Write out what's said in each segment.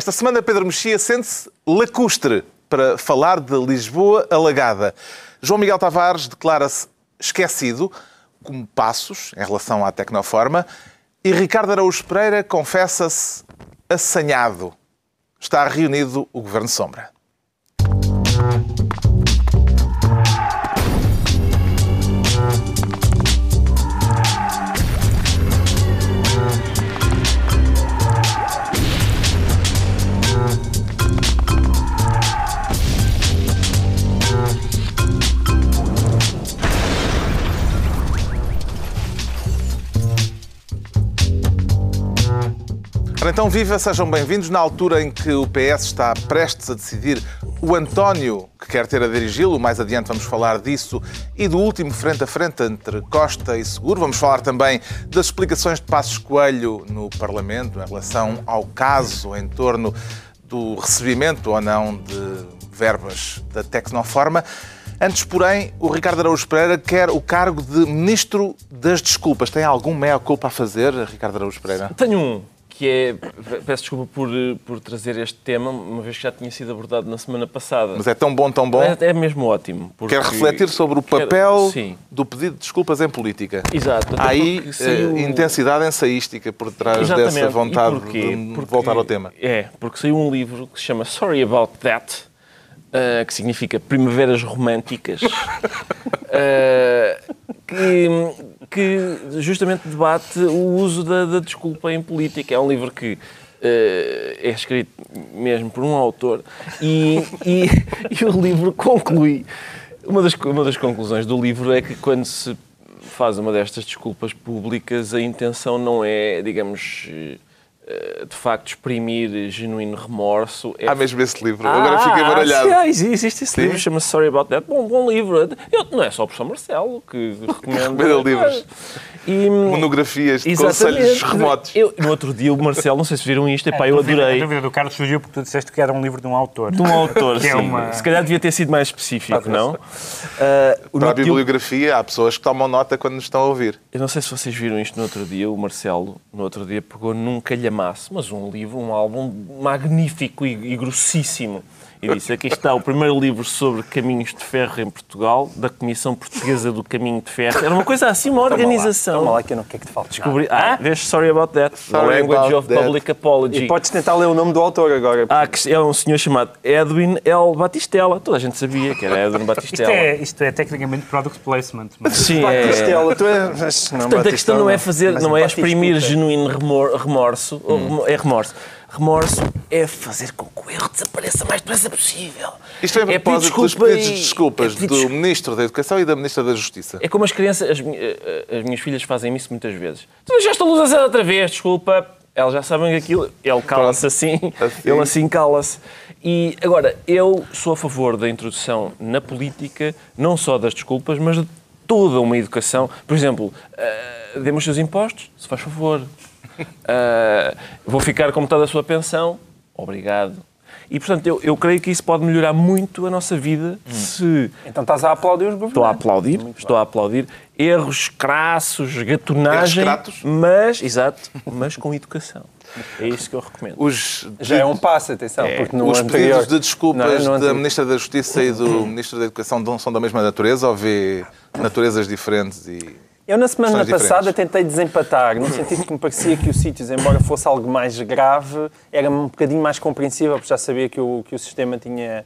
Esta semana Pedro Mexia sente-se lacustre para falar de Lisboa alagada. João Miguel Tavares declara-se esquecido, como passos em relação à Tecnoforma, e Ricardo Araújo Pereira confessa-se assanhado. Está reunido o Governo Sombra. Então, viva, sejam bem-vindos. Na altura em que o PS está prestes a decidir o António que quer ter a dirigi-lo, mais adiante vamos falar disso, e do último frente a frente entre Costa e Seguro. Vamos falar também das explicações de Passos Coelho no Parlamento em relação ao caso em torno do recebimento ou não de verbas da Tecnoforma. Antes, porém, o Ricardo Araújo Pereira quer o cargo de Ministro das Desculpas. Tem algum meia-culpa a fazer, Ricardo Araújo Pereira? Tenho um que é, peço desculpa por, por trazer este tema, uma vez que já tinha sido abordado na semana passada. Mas é tão bom, tão bom. É, é mesmo ótimo. Quer refletir sobre o papel quero, do pedido de desculpas em política. Exato. Há aí saiu... Eh, intensidade ensaística por trás Exatamente. dessa vontade de porque, voltar ao tema. É, porque saiu um livro que se chama Sorry About That, uh, que significa Primaveras Românticas, uh, que que justamente debate o uso da, da desculpa em política. É um livro que Uh, é escrito mesmo por um autor e, e, e, o livro conclui. Uma das, uma das conclusões do livro é que quando se faz uma destas desculpas públicas, a intenção não é, digamos eh, de facto exprimir genuíno remorso. É... Há mesmo esse livro, ah, agora fiquei baralhado. Ah, existe esse Sim. livro, chama-se Sorry About That. Bom, bom livro. Eu, não é só o professor Marcelo que recomendo. Recomenda livros. E, Monografias de conselhos remotos. Eu, no outro dia, o Marcelo, não sei se viram isto, epá, é, eu adorei. A dúvida do Carlos surgiu porque tu disseste que era um livro de um autor. De um autor, é sim. É uma... Se calhar devia ter sido mais específico, não? Uh, Para a bibliografia, há pessoas que tomam nota quando nos estão a ouvir. Eu não sei se vocês viram isto no outro dia, o Marcelo, no outro dia, pegou num calhamaço, mas um livro, um álbum magnífico e, e grossíssimo e disse: aqui está o primeiro livro sobre caminhos de ferro em Portugal, da Comissão Portuguesa do Caminho de Ferro. Era uma coisa assim, uma organização. Toma lá, lá que eu não quero que te falte. Descobri... Ah, vês Sorry About That, sorry Language of that. Public Apology. E podes tentar ler o nome do autor agora. Ah, que é um senhor chamado Edwin L. Batistella. Toda a gente sabia que era Edwin Batistella. Isto é, isto é tecnicamente product placement. Mas... Sim, é. Batistella, tu és... Não, Portanto, a questão não é fazer, não é exprimir genuíno remorso, hum. é remorso Remorso é fazer com que o erro desapareça o mais depressa possível. Isto é a propósito dos pedidos de desculpas é do Ministro da Educação e da Ministra da Justiça. É como as crianças, as, eh, as minhas filhas fazem isso muitas vezes. Tu deixaste a luz acesa outra vez, desculpa. Elas já sabem aquilo. Ele cala-se assim, assim, ele assim cala-se. E agora, eu sou a favor da introdução na política, não só das desculpas, mas de toda uma educação. Por exemplo, uh, dê-me os seus impostos, se faz favor. Uh, vou ficar com metade da sua pensão. Obrigado. E, portanto, eu, eu creio que isso pode melhorar muito a nossa vida hum. se... Então estás a aplaudir os governantes. Estou a aplaudir, muito estou bem. a aplaudir. Erros crassos, gatonagem, Erros mas, exato, mas com educação. É isso que eu recomendo. Os Já é um passo, atenção, é. porque no Os anterior... pedidos de desculpas não, não da Ministra da Justiça e do Ministro da Educação são da mesma natureza ou vê naturezas diferentes e... Eu, na semana passada, tentei desempatar, no sentido que me parecia que o Sítios, embora fosse algo mais grave, era um bocadinho mais compreensível, porque já sabia que o, que o sistema tinha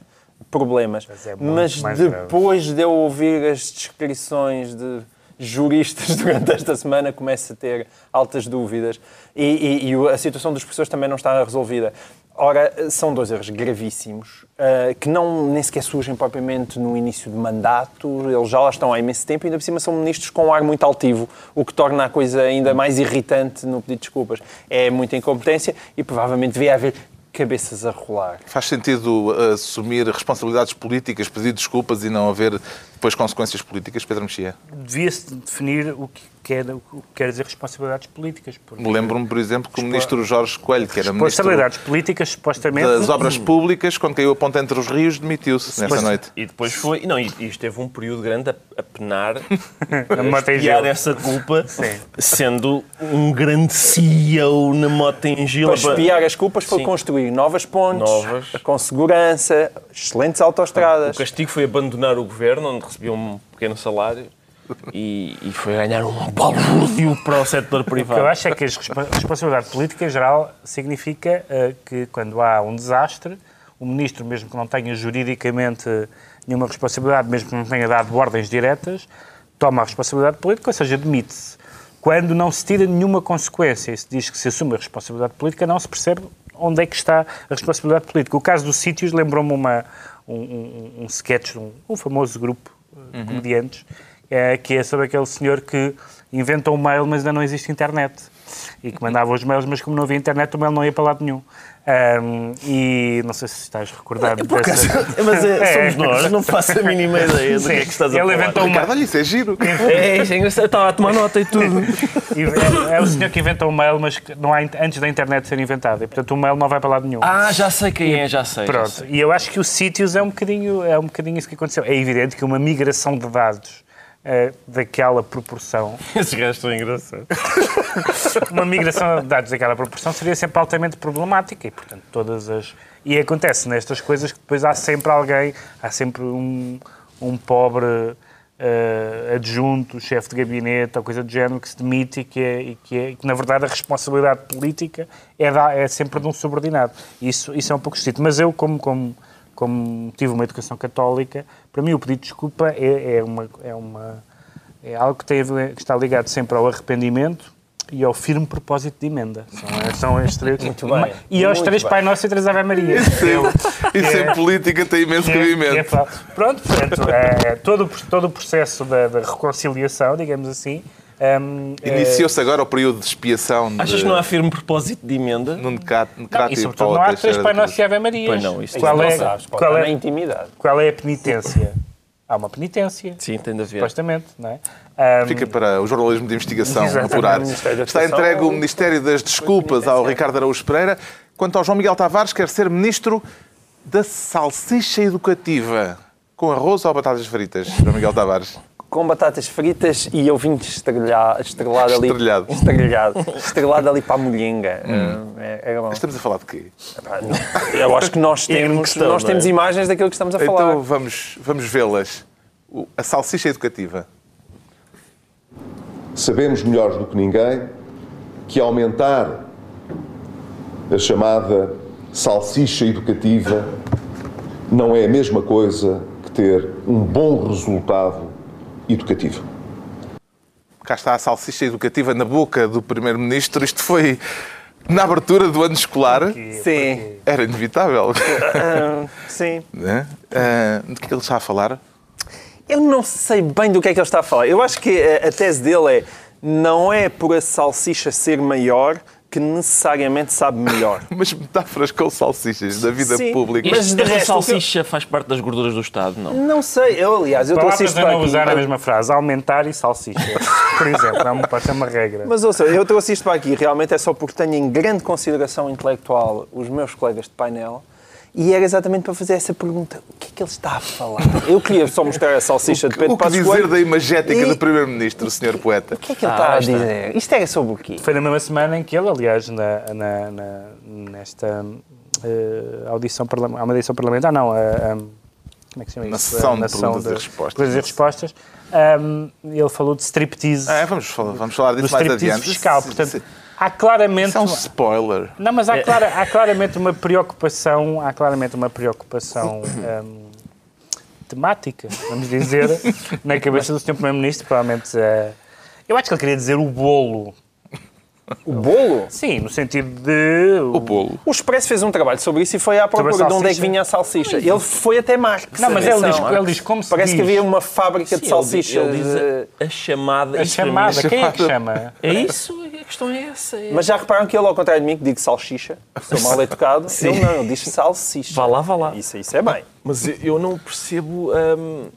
problemas. Mas, Mas depois grave. de eu ouvir as descrições de juristas durante esta semana, começo a ter altas dúvidas. E, e, e a situação dos professores também não está resolvida. Ora, são dois erros gravíssimos, uh, que não nem sequer surgem propriamente no início de mandato, eles já lá estão há imenso tempo e ainda por cima são ministros com um ar muito altivo, o que torna a coisa ainda mais irritante no pedido de desculpas. É muita incompetência e provavelmente devia haver cabeças a rolar. Faz sentido uh, assumir responsabilidades políticas, pedir desculpas e não haver depois consequências políticas, Pedro Mexia? Devia-se definir o que, quer, o que quer dizer responsabilidades políticas. Lembro-me, por exemplo, que o ministro Jorge Coelho, que era ministro Responsabilidades políticas, supostamente... das obras públicas, quando caiu a ponta entre os rios, demitiu-se nessa noite. E depois foi... Não, e, e esteve um período grande a, a penar, Na a espiar essa culpa, Sim. sendo um grande CEO na Motengil. Para espiar as culpas foi Sim. construir novas pontes, Novas. com segurança, excelentes O autoestradas. castigo foi abandonar o governo, onde recebia um pequeno salário, e, e foi ganhar um balúrdio para o setor O que eu privado. acho é que a respo- responsabilidade política em geral significa eh, que quando há um desastre, o ministro, mesmo que não tenha juridicamente nenhuma responsabilidade, mesmo que não tenha dado ordens diretas, toma a responsabilidade política, ou seja, demite-se. Quando não se tira nenhuma consequência e se diz que se assume a responsabilidade política, não se percebe onde é que está a responsabilidade política. O caso dos sítios lembrou-me uma- um, um, um sketch de um, um famoso grupo de comediantes, eh, que é sobre aquele senhor que inventa um mail, mas ainda não existe internet. E que mandava os mails, mas como não havia internet, o mail não ia para lado nenhum. Ahm, e não sei se estás recordado dessa... mas é, É. somos nós, não faço a mínima ideia do que é que estás a Ele falar. inventou uma- Ricardo, olha, isso é giro. É, isso é engraçado, estava a tomar nota e tudo. E é, é o senhor que inventa um mail, mas que não há, antes da internet ser inventada. E, portanto, o mail não vai para lado nenhum. Ah, já sei quem é, já sei. já Pronto, sei. e eu acho que o sítios é um bocadinho, é um bocadinho isso que aconteceu. É evidente que uma migração de dados eh, daquela proporção, Esses gajos estão engraçados. uma migração de dados daquela proporção seria sempre altamente problemática e, portanto, todas as... E acontece nestas coisas que depois há sempre alguém, há sempre um, um pobre eh, adjunto, chefe de gabinete ou coisa do género que se demite e que, é, e que, é, que na verdade, a responsabilidade política é, da, é sempre de um subordinado. Isso, isso é um pouco esquisito. Mas eu, como, como, como tive uma educação católica, para mim o pedido de desculpa é, é, uma, é, uma, é algo que, tem ver- que está ligado sempre ao arrependimento e ao firme propósito de emenda. São, são as três. Muito bem. E aos três bem. Pai Nosso e três Ave Maria. Isso em política tem imenso É, é cabimento. fa- Pronto, portanto, é, todo, o- todo o processo da, da reconciliação, digamos assim, hum, é- Iniciou-se agora o período de expiação de Achas que não há firme propósito de emenda? Nuno Cat- Não, Crato e e sobretudo não há três Pai. Nosso e Ave Marias. Pois não, isso qual não é, sabes, qual, é, intimidade. qual é a penitência? Há uma penitência, Sim, tem de haver. supostamente, não é? Hum, Fica para o jornalismo de investigação apurar. Está entregue o Ministério das Desculpas ao Ricardo Araújo Pereira. Quanto ao João Miguel Tavares, quer ser Ministro da Salsicha Educativa. Com arroz ou batatas fritas, João Miguel Tavares? Com batatas fritas e eu vim estrelhado, estrelado ali. Estrelhado. Estrelado. Estrelado ali para a molhinga. É, era bom. Estamos a falar de quê? Ah. Eu acho que nós temos, questão, nós não é? temos imagens daquilo que estamos a falar. Então vamos, vamos vê-las. A salsicha educativa. Sabemos melhor do que ninguém que aumentar a chamada salsicha educativa não é a mesma coisa que ter um bom resultado educativo. Cá está a salsicha educativa na boca do Primeiro-Ministro. Isto foi na abertura do ano escolar. Sim. Era inevitável. Ah, sim. Do que é que ele está a falar? Eu não sei bem do que é que ele está a falar. Eu acho que a, a tese dele é não é por a salsicha ser maior que necessariamente sabe melhor. Mas metáforas com salsichas da vida Sim. pública. Mas de resto, salsicha faz parte das gorduras do Estado, não? Não sei, eu aliás, eu isto a para não aqui. usar a mesma frase, aumentar e salsicha. Por exemplo, é uma, ser uma regra. Mas ouça, eu trouxe isto para aqui realmente é só porque tenho em grande consideração intelectual os meus colegas de painel e era exatamente para fazer essa pergunta: o que é que ele está a falar? Eu queria só mostrar a salsicha de Pedro O que dizer da imagética E- do Primeiro-Ministro, Sr. Poeta? O que é que ele Ah, está a está. dizer? Isto era sobre o quê? Foi na mesma semana em que ele, aliás, na, na- na- nesta eh, audição parlamentar, uma audição parlamentar, não, a, a- como é que se chama Na isso? sessão A de nação perguntas e de- respostas. Perguntas e respostas. ahm, ele falou de striptease, Ah, é, vamos, falar, vamos falar do disso mais striptease adiante. fiscal. Portanto, isso- há claramente... Isso é um spoiler. Não, mas há, clara- há claramente uma preocupação, há claramente uma preocupação hum, temática, vamos dizer, na cabeça do Sr. Primeiro-Ministro, provavelmente. eh, eu acho que ele queria dizer o bolo. O bolo? Sim, no sentido de. O bolo. O Expresso fez um trabalho sobre isso e foi à procura de onde é que vinha a salsicha. Ele foi até Marx. Não, mas ele diz, ele diz como se Parece diz. que havia uma fábrica de Sim, salsicha. Ele diz, de- ele diz a, a chamada. A chamada, quem é que chama? É isso? A questão é essa. é- Mas já reparam que ele, ao contrário de mim, que digo salsicha, sou mal educado, ele não, ele diz salsicha. Vá lá, vá lá. Isso, isso é bem. Mas eu- eu não percebo. hum,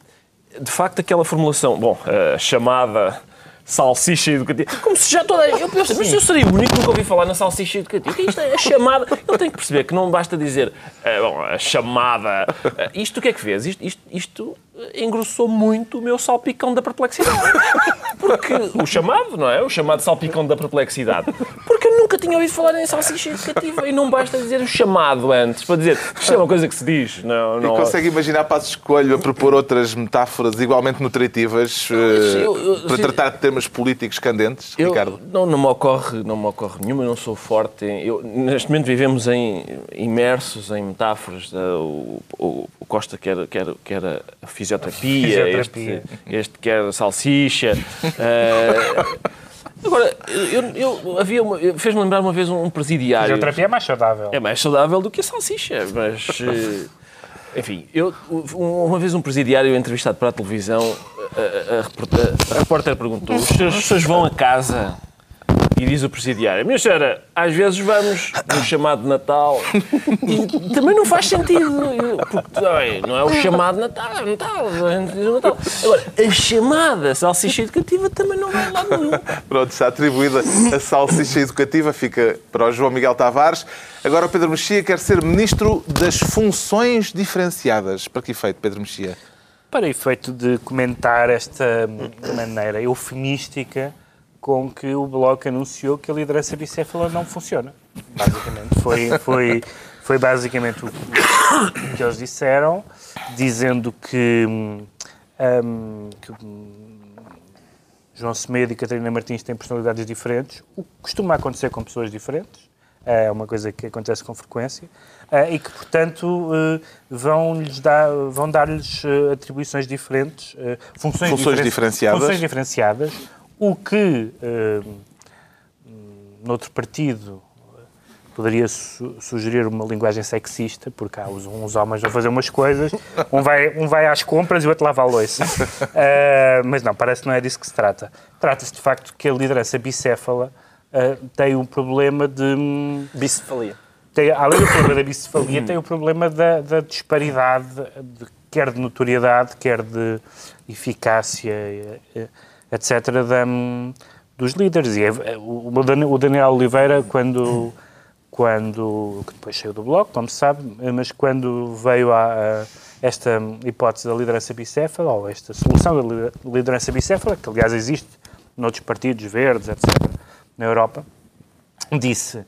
de facto, aquela formulação, bom, a chamada salsicha educativa. Como se já toda. Eu penso, mas eu seria o único que nunca ouvi falar na salsicha educativa. Que é isto? É a chamada. Ele tem que perceber que não basta dizer é, bom, a chamada. Isto o que é que fez? Isto, isto, isto engrossou muito o meu salpicão da perplexidade. Porque o chamado, não é? O chamado salpicão da perplexidade. Porque eu nunca tinha ouvido falar em salsicha educativa e não basta dizer o chamado antes para dizer isto é uma coisa que se diz. Não, não... E consegue imaginar Passos Escolho a propor outras metáforas igualmente nutritivas eu, eu, para sim, tratar de temas políticos candentes, eu, Ricardo? Não, não, me ocorre, não me ocorre nenhuma, eu não sou forte. Eu, neste momento vivemos em, imersos em metáforas. O, o, o Costa quer, quer, quer a fisioterapia, fisioterapia. Este, este quer salsicha. uh, agora, eu, eu havia fez-me lembrar uma vez um presidiário. A fisioterapia é mais saudável. É mais saudável do que a salsicha, mas. Uh, enfim, eu, uma vez um presidiário entrevistado para a televisão, a, a, a, a repórter perguntou: os senhores vão a casa e diz o presidiário, minha senhora, às vezes vamos no chamado Natal e também não faz sentido, porque não é o chamado Natal, é Natal, o Natal. Agora, a chamada salsicha educativa também não vai lá nenhum. Pronto, está atribuída a salsicha educativa, fica para o João Miguel Tavares. Agora o Pedro Mexia quer ser Ministro das Funções Diferenciadas. Para que efeito, Pedro Mexia? Para efeito de comentar esta maneira eufemística com que o Bloco anunciou que a liderança bicéfala não funciona. Basicamente, foi, foi, foi basicamente o que eles disseram, dizendo que, um, que João Semedo e Catarina Martins têm personalidades diferentes, o que costuma acontecer com pessoas diferentes, é uma coisa que acontece com frequência, eh, e que, portanto, eh, vão-lhes dar, vão dar-lhes eh, atribuições diferentes, funções, funções diferenciadas. funções diferenciadas, o que, uh, noutro partido, poderia su sugerir uma linguagem sexista, porque há uns homens vão fazer umas coisas, um vai, um vai às compras e o outro lava a louça. Uh, mas não, parece que não é disso que se trata. Trata-se de facto que a liderança bicéfala uh, tem um problema de. Bicefalia. Tem, além do problema da bicefalia, tem o problema da, da disparidade, de, quer de notoriedade, quer de eficácia etc., dos líderes. E é, é o Daniel Oliveira, quando, quando, que depois saiu do Bloco, como se sabe, mas quando veio a, a esta hipótese da liderança bicéfala, ou esta solução da liderança bicéfala, que aliás existe noutros partidos verdes, etc., na Europa, disse,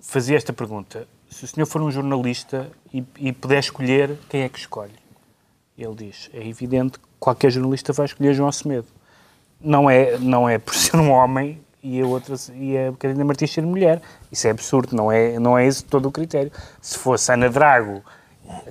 fazia esta pergunta, se o senhor for um jornalista e, e puder escolher, quem é que escolhe? Ele diz, é evidente que qualquer jornalista vai escolher João Semedo não é, não é por ser um homem e a outra e a Catarina Martins ser mulher. Isso é absurdo, não é, não é esse todo o critério. Se fosse Ana Drago,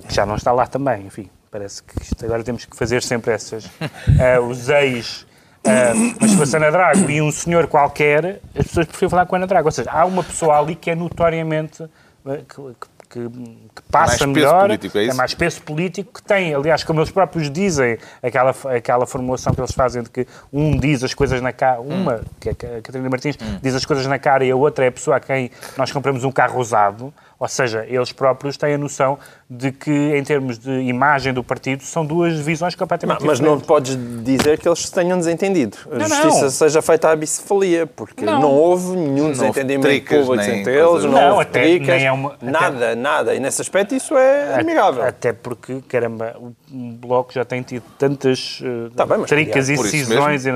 que já não está lá também, enfim, parece que isto, agora temos que fazer sempre essas. Uh, os ex. Uh, mas se fosse Ana Drago e um senhor qualquer, as pessoas preferiam falar com Ana Drago. Ou seja, há uma pessoa ali que é notoriamente. Uh, que, que que, que passa mais melhor, político, é, é, mais peso político, que tem, aliás, como eles próprios dizem, aquela, aquela formulação que eles fazem de que um diz as coisas na cara, uma, hum. que é a Catarina Martins, hum. diz as coisas na cara e a outra é a pessoa a quem nós compramos um carro usado, ou seja, eles próprios têm a noção de que, em termos de imagem do partido, são duas visões completamente não, mas diferentes. Mas não podes dizer que eles tenham desentendido. A não, justiça não. seja feita à bicefalia, porque não, não houve nenhum desentendimento público entre eles, não, não houve até, tricas, é uma, nada, até, nada. E nesse aspecto isso é admirável. Até porque, caramba, o Bloco já tem tido tantas uh, tá bem, tricas e decisões.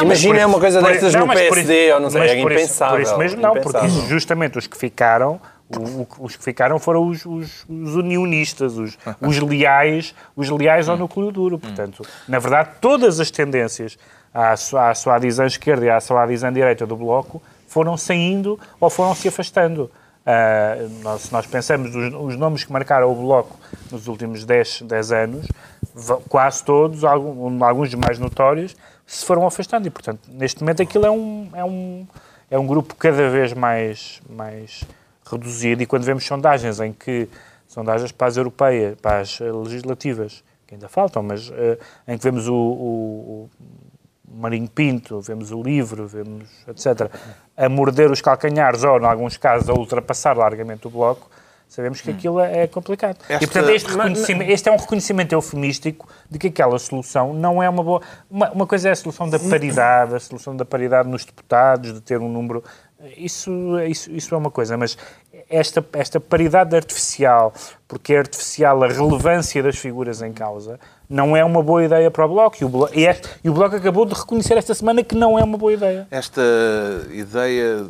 Imagina é uma coisa destas no PSD, ou não sei, é impensável. Por isso mesmo não, porque justamente os que ficaram o, os que ficaram foram os, os, os unionistas, os, os, leais, os leais ao núcleo duro. Portanto, na verdade, todas as tendências à, à suadizão esquerda e à suadizão direita do Bloco foram saindo ou foram se afastando. Uh, nós, se nós pensamos os, os, nomes que marcaram o Bloco nos últimos 10, 10 anos, quase todos, alguns, alguns mais notórios, se foram afastando. E, portanto, neste momento aquilo é um, é um, é um grupo cada vez mais, mais reduzido e quando vemos sondagens em que, sondagens para as europeias, para as legislativas, que ainda faltam, mas uh, em que vemos o, o, o Marinho Pinto, vemos o Livro, vemos, etc., a morder os calcanhares ou, em alguns casos, a ultrapassar largamente o Bloco, sabemos que aquilo é complicado. Esta... E, portanto, este, reconhecimento, este é um reconhecimento eufemístico de que aquela solução não é uma boa... Uma, uma coisa é a solução da paridade, a solução da paridade nos deputados, de ter um número... Isso, isso, isso é uma coisa, mas esta, esta paridade artificial, porque é artificial a relevância das figuras em causa, não é uma boa ideia para o Bloco. E o Bloco, e este, e o Bloco acabou de reconhecer esta semana que não é uma boa ideia. Esta ideia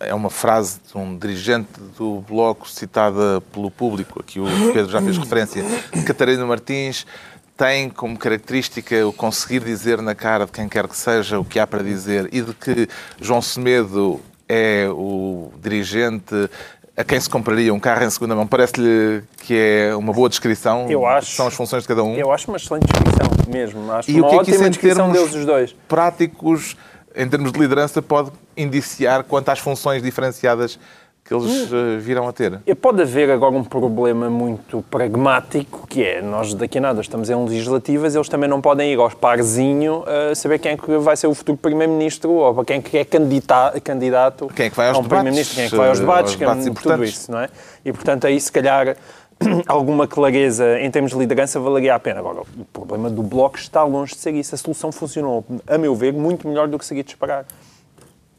é uma frase de um dirigente do Bloco citada pelo público, aqui o Pedro já fez referência, Catarina Martins tem como característica o conseguir dizer na cara de quem quer que seja o que há para dizer e de que João Semedo é o dirigente a quem se compraria um carro em segunda mão. Parece-lhe que é uma boa descrição? Eu acho. São as funções de cada um? Eu acho uma excelente descrição mesmo. Acho e uma o que é que isso, em termos deles os dois. práticos em termos de liderança, pode indiciar quanto às funções diferenciadas que eles uh, virão a ter? Pode haver agora um problema muito pragmático, que é, nós daqui a nada estamos em legislativas, eles também não podem ir aos parzinho a uh, saber quem é que vai ser o futuro Primeiro-Ministro ou para quem é que é candidato quem é que vai aos a um Primeiro-Ministro, quem é que vai aos debates, aos debates quem, tudo isso, não é? E, portanto, aí se calhar alguma clareza em termos de liderança valeria a pena. Agora, o problema do Bloco está longe de ser isso. A solução funcionou, a meu ver, muito melhor do que seguir disparar.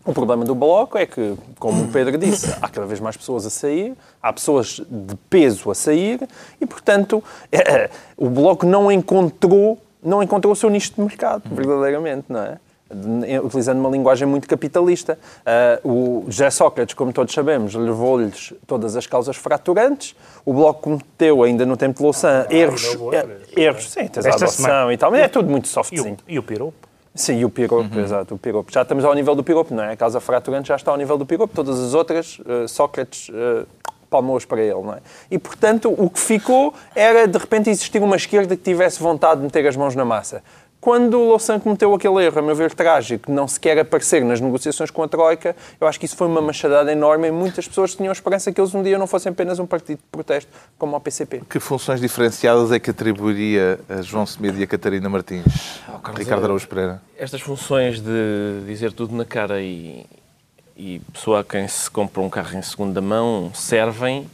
O problema do Bloco é que, como o Pedro disse, há cada vez mais pessoas a sair, há pessoas de peso a sair e, portanto, é, o Bloco não encontrou, não encontrou o seu nicho de mercado, verdadeiramente, não é? utilizando uma linguagem muito capitalista. Uh, o José Sócrates, como todos sabemos, levou-lhes todas as causas fraturantes. O Bloco cometeu, ainda no tempo de Louçã, erros, erros, sim, tens a adoção e tal, mas é tudo muito softzinho. E o, e o piropo? Sim, e o piropo, uhum. exato, o piropo. Já estamos ao nível do piropo, não é? A causa fraturante já está ao nível do piropo. Todas as outras, uh, Sócrates... Uh, palmou-os para ele, não é? E, portanto, o que ficou era, de repente, existir uma esquerda que tivesse vontade de meter as mãos na massa. Quando o Louçã cometeu aquele erro, a meu ver, trágico, não se quer aparecer nas negociações com a Troika, eu acho que isso foi uma machadada enorme e muitas pessoas tinham esperança que eles um dia não fossem apenas um partido de protesto, como o PCP. Que funções diferenciadas é que atribuiria a João Semedo e a Catarina Martins? Oh, Ricardo Araújo Pereira. Estas funções de dizer tudo na cara e, e pessoa a quem se compra um carro em segunda mão servem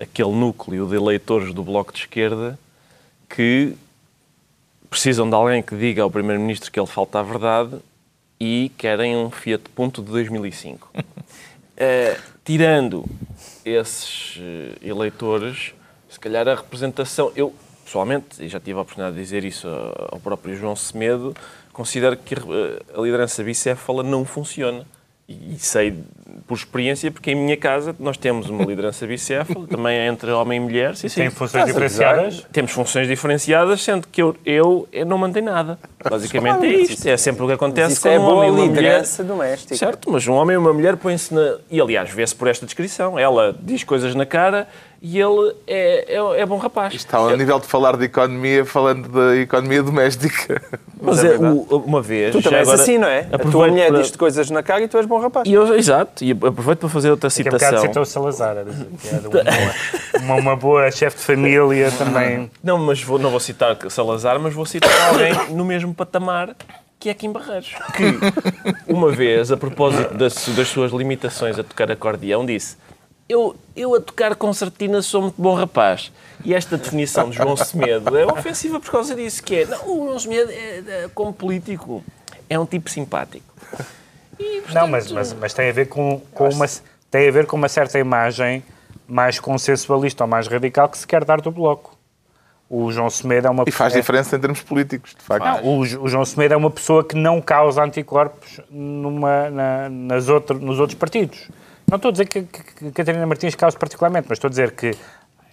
aquele núcleo de eleitores do Bloco de Esquerda que precisam de alguém que diga ao Primeiro-Ministro que ele falta a verdade e querem um Fiat Punto de 2005. uh, eh, tirando esses uh, eleitores, se calhar a representação... Eu, pessoalmente, e já tive a oportunidade de dizer isso ao próprio João Semedo, considero que a liderança bicéfala não funciona. E sei por experiência, porque em minha casa nós temos uma liderança bicéfala, também é entre homem e mulher. Sim, sim. Tem funções diferenciadas? Temos funções diferenciadas, sendo que eu, eu, eu não mantenho nada. Basicamente é isto. É sempre o que acontece com é um homem e uma mulher. doméstica. Certo, mas um homem e uma mulher põem-se na... E aliás, vê-se por esta descrição. Ela diz coisas na cara e ele é, é, é bom rapaz. Está ao nível de falar de economia, falando da economia doméstica. Mas, Mas é, é uma vez. Tu também és assim, não é? A tua mulher para... diz coisas na cara e tu és bom rapaz. E eu, exato, e aproveito para fazer outra citação. Aqui um citou o Salazar, que era uma, uma, uma boa chefe de família também. Não, mas vou, não vou citar Salazar, mas vou citar alguém no mesmo patamar que é Kim Barreiros. Que, uma vez, a propósito das, das suas limitações a tocar acordeão, disse eu, eu a tocar concertina sou muito bom rapaz. E esta definição de João Semedo é ofensiva por causa disso, que é, não, o João Semedo, é, é, como político, é um tipo simpático. E, portanto, não, mas, mas, mas, tem, a ver com, com uma, tem a ver com uma certa imagem mais consensualista ou mais radical que se quer dar do Bloco. O João Semedo é uma E faz é, diferença em termos políticos, de facto. Não, o, o, João Semedo é uma pessoa que não causa anticorpos numa, na, nas outro, nos outros partidos. Não estou a dizer que, que, que Catarina Martins cause particularmente, mas estou a dizer que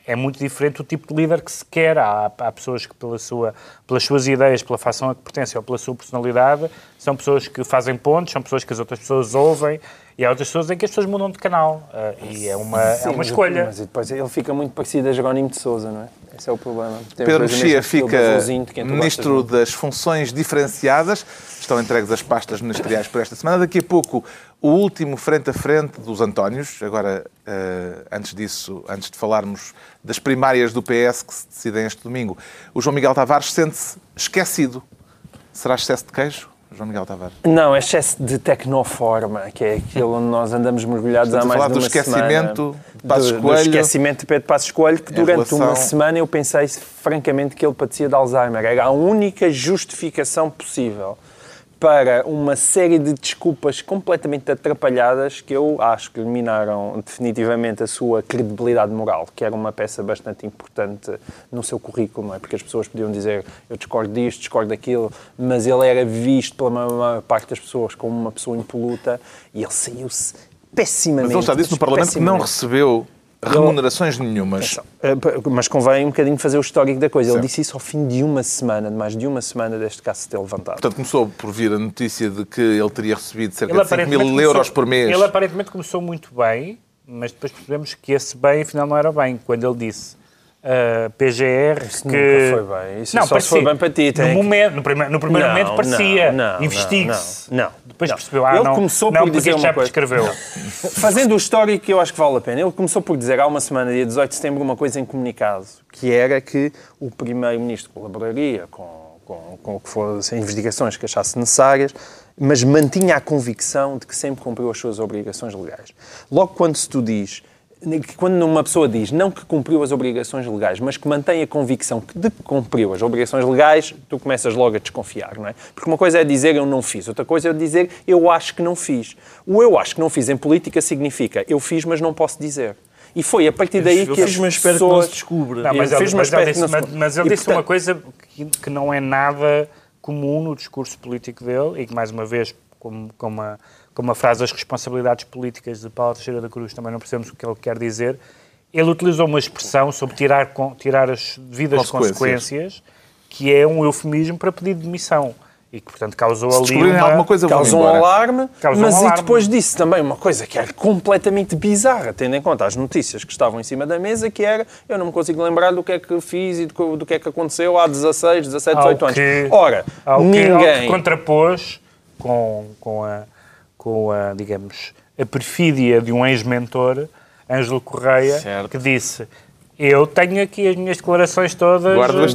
é muito diferente o tipo de líder que se quer. Há, há pessoas que, pela sua, pelas suas ideias, pela facção a que pertencem ou pela sua personalidade, são pessoas que fazem pontos, são pessoas que as outras pessoas ouvem, e há outras pessoas em que as pessoas mudam de canal. Uh, e é uma, é Sim, é uma escolha. Mas depois ele fica muito parecido a Jerónimo de Souza, não é? Esse é o problema. Tem Pedro Mexia fica ministro das funções diferenciadas. Estão entregues as pastas ministeriais por esta semana. Daqui a pouco, o último frente a frente dos Antónios. Agora, uh, antes disso, antes de falarmos das primárias do PS que se decidem este domingo, o João Miguel Tavares sente-se esquecido. Será excesso de queijo? João Miguel Tavares? Não, é excesso de tecnoforma, que é aquilo onde nós andamos mergulhados Estamos há mais de uma semana. do esquecimento Passos do, do Coelho. esquecimento de Pedro Passos Coelho, que durante uma relação- semana eu pensei francamente que ele padecia de Alzheimer. Era a única justificação possível para uma série de desculpas completamente atrapalhadas que eu acho que eliminaram definitivamente a sua credibilidade moral, que era uma peça bastante importante no seu currículo, não é? Porque as pessoas podiam dizer eu discordo disto, discordo daquilo, mas ele era visto pela maior parte das pessoas como uma pessoa impoluta e ele saiu-se pessimamente. Mas ele já disse no Parlamento que não recebeu remunerações nenhumas. Eh, Mas convém um bocadinho fazer o histórico da coisa. Ele disse isso ao fim de uma semana, de mais de uma semana deste caso se ter levantado. Portanto, começou por vir a notícia de que ele teria recebido cerca Ele de 5 mil aparentemente euros começou- por mês. Ele aparentemente começou muito bem, mas depois percebemos que esse bem afinal não era bem. Quando ele disse ah, PGR Isso que... nunca foi bem. Isso só se foi bem para ti, No, que- momento, no, primeiro, no primeiro Não, momento parecia. não, não, Investigue-se. não, não. Depois Não. percebeu, ah, Ele não, começou não por dizer já uma coisa. prescreveu. Fazendo o histórico que eu acho que vale a pena, ele começou por dizer há uma semana, dia 18 de setembro, uma coisa em comunicado, que era que o Primeiro-Ministro colaboraria com, com, com o que fossem investigações que achasse necessárias, mas mantinha a convicção de que sempre cumpriu as suas obrigações legais. Logo quando se tu diz quando uma pessoa diz não que cumpriu as obrigações legais, mas que mantém a convicção que de que cumpriu as obrigações legais, tu começas logo a desconfiar, não é? Porque uma coisa é dizer eu não fiz, outra coisa é dizer eu acho que não fiz. O eu acho que não fiz em política significa eu fiz, mas não posso dizer. E foi a partir daí Eu que as fiz, mas espero que não pessoas... se descubra. Não, mas Eu ele, fiz, mas mas ele espero disse, que não se- mas- mas ele E, disse portanto- uma coisa que, que não é nada comum no discurso político dele e que, mais uma vez, como, como, a, como a frase das responsabilidades políticas de Paulo Teixeira da Cruz, também não percebemos o que ele quer dizer, ele utilizou uma expressão sobre tirar, tirar as devidas Consequências. consequências, que é um eufemismo para pedir demissão. E que, portanto, causou ali uma... alguma coisa, Causou um alarme, Causou um mas alarme. e depois disse também uma coisa que era completamente bizarra, tendo em conta as notícias que estavam em cima da mesa, que era, eu não me consigo lembrar do que é que fiz e do que, do que é que aconteceu há 16, 17, ao 18 anos. que- Ora, ao que- ninguém... ao que contrapôs com, com, a, com a, digamos, a perfídia de um ex-mentor, Ângelo Correia, Certo. que disse eu tenho aqui as minhas declarações todas, todas.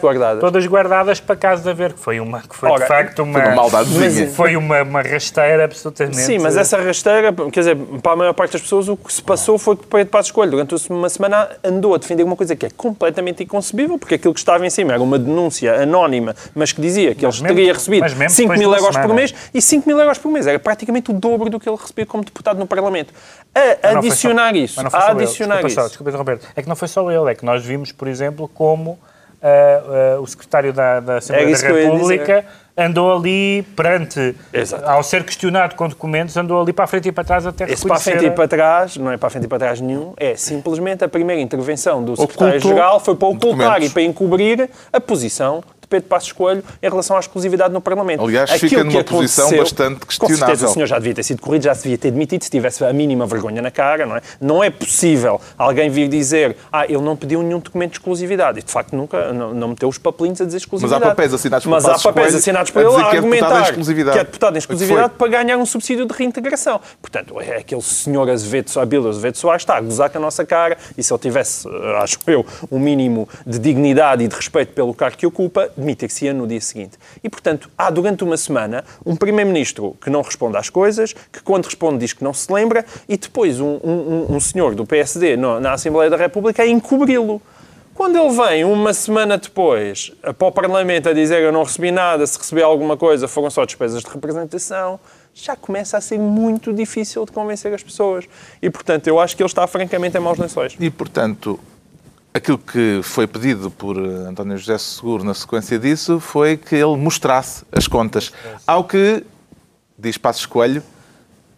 Guardadas. todas guardadas para casa de haver, que foi, uma, que foi Ora, de facto uma, foi uma maldadezinha. foi uma, uma rasteira absolutamente... Sim, mas essa rasteira, quer dizer, para a maior parte das pessoas, o que se passou foi que Pedro Passos Coelho, durante uma semana, andou a defender uma coisa que é completamente inconcebível, porque aquilo que estava em cima era uma denúncia anónima, mas que dizia que ele teria recebido mas mesmo 5 depois mil euros por semana. mês, e 5 mil euros por mês era praticamente o dobro do que ele recebia como deputado no Parlamento. A adicionar só- isso, a ele. adicionar desculpa isso. Só, desculpa interromper. É que não foi só ele, é que nós vimos, por exemplo, como ah, ah, o secretário da, da Assembleia É da República andou ali perante, Exato. ao ser questionado com documentos, andou ali para a frente e para trás até Esse para a frente e para trás, não é para a frente e para trás nenhum, é simplesmente a primeira intervenção do secretário-geral foi para ocultar documentos. e para encobrir a posição Pedro Passos Coelho em relação à exclusividade no Parlamento. Aliás, Aquilo fica numa posição bastante Com certeza questionável. o senhor já devia ter sido corrido, já se devia ter demitido se tivesse a mínima vergonha na cara, não é? Não é possível alguém vir dizer ah, ele não pediu nenhum documento de exclusividade e de facto nunca, não, não meteu os papelinhos a dizer exclusividade. papéis assinados por Mas há papéis Coelho assinados a por ele a é em argumentar exclusividade. que é deputado em foi? exclusividade para ganhar um subsídio de reintegração. Portanto, é aquele senhor Azevedo, Abílio Azevedo Soares está a gozar com a nossa cara e se ele tivesse, eh, acho eu, um mínimo de dignidade e de respeito pelo cargo que ocupa, demitir-se-ia no dia seguinte. E, portanto, há durante uma semana um primeiro-ministro que não responde às coisas, que quando responde diz que não se lembra e depois um, um- um- um senhor do PSD no- na Assembleia da República a encobri-lo. Quando ele vem uma semana depois para o Parlamento a dizer eu não recebi nada, se recebi alguma coisa foram só despesas de representação, já começa a ser muito difícil de convencer as pessoas. E, portanto, eu acho que ele está francamente em maus lençóis. E, portanto, aquilo que foi pedido por eh, António José Seguro na sequência disso foi que ele mostrasse as contas. Ao que, diz Passos Coelho,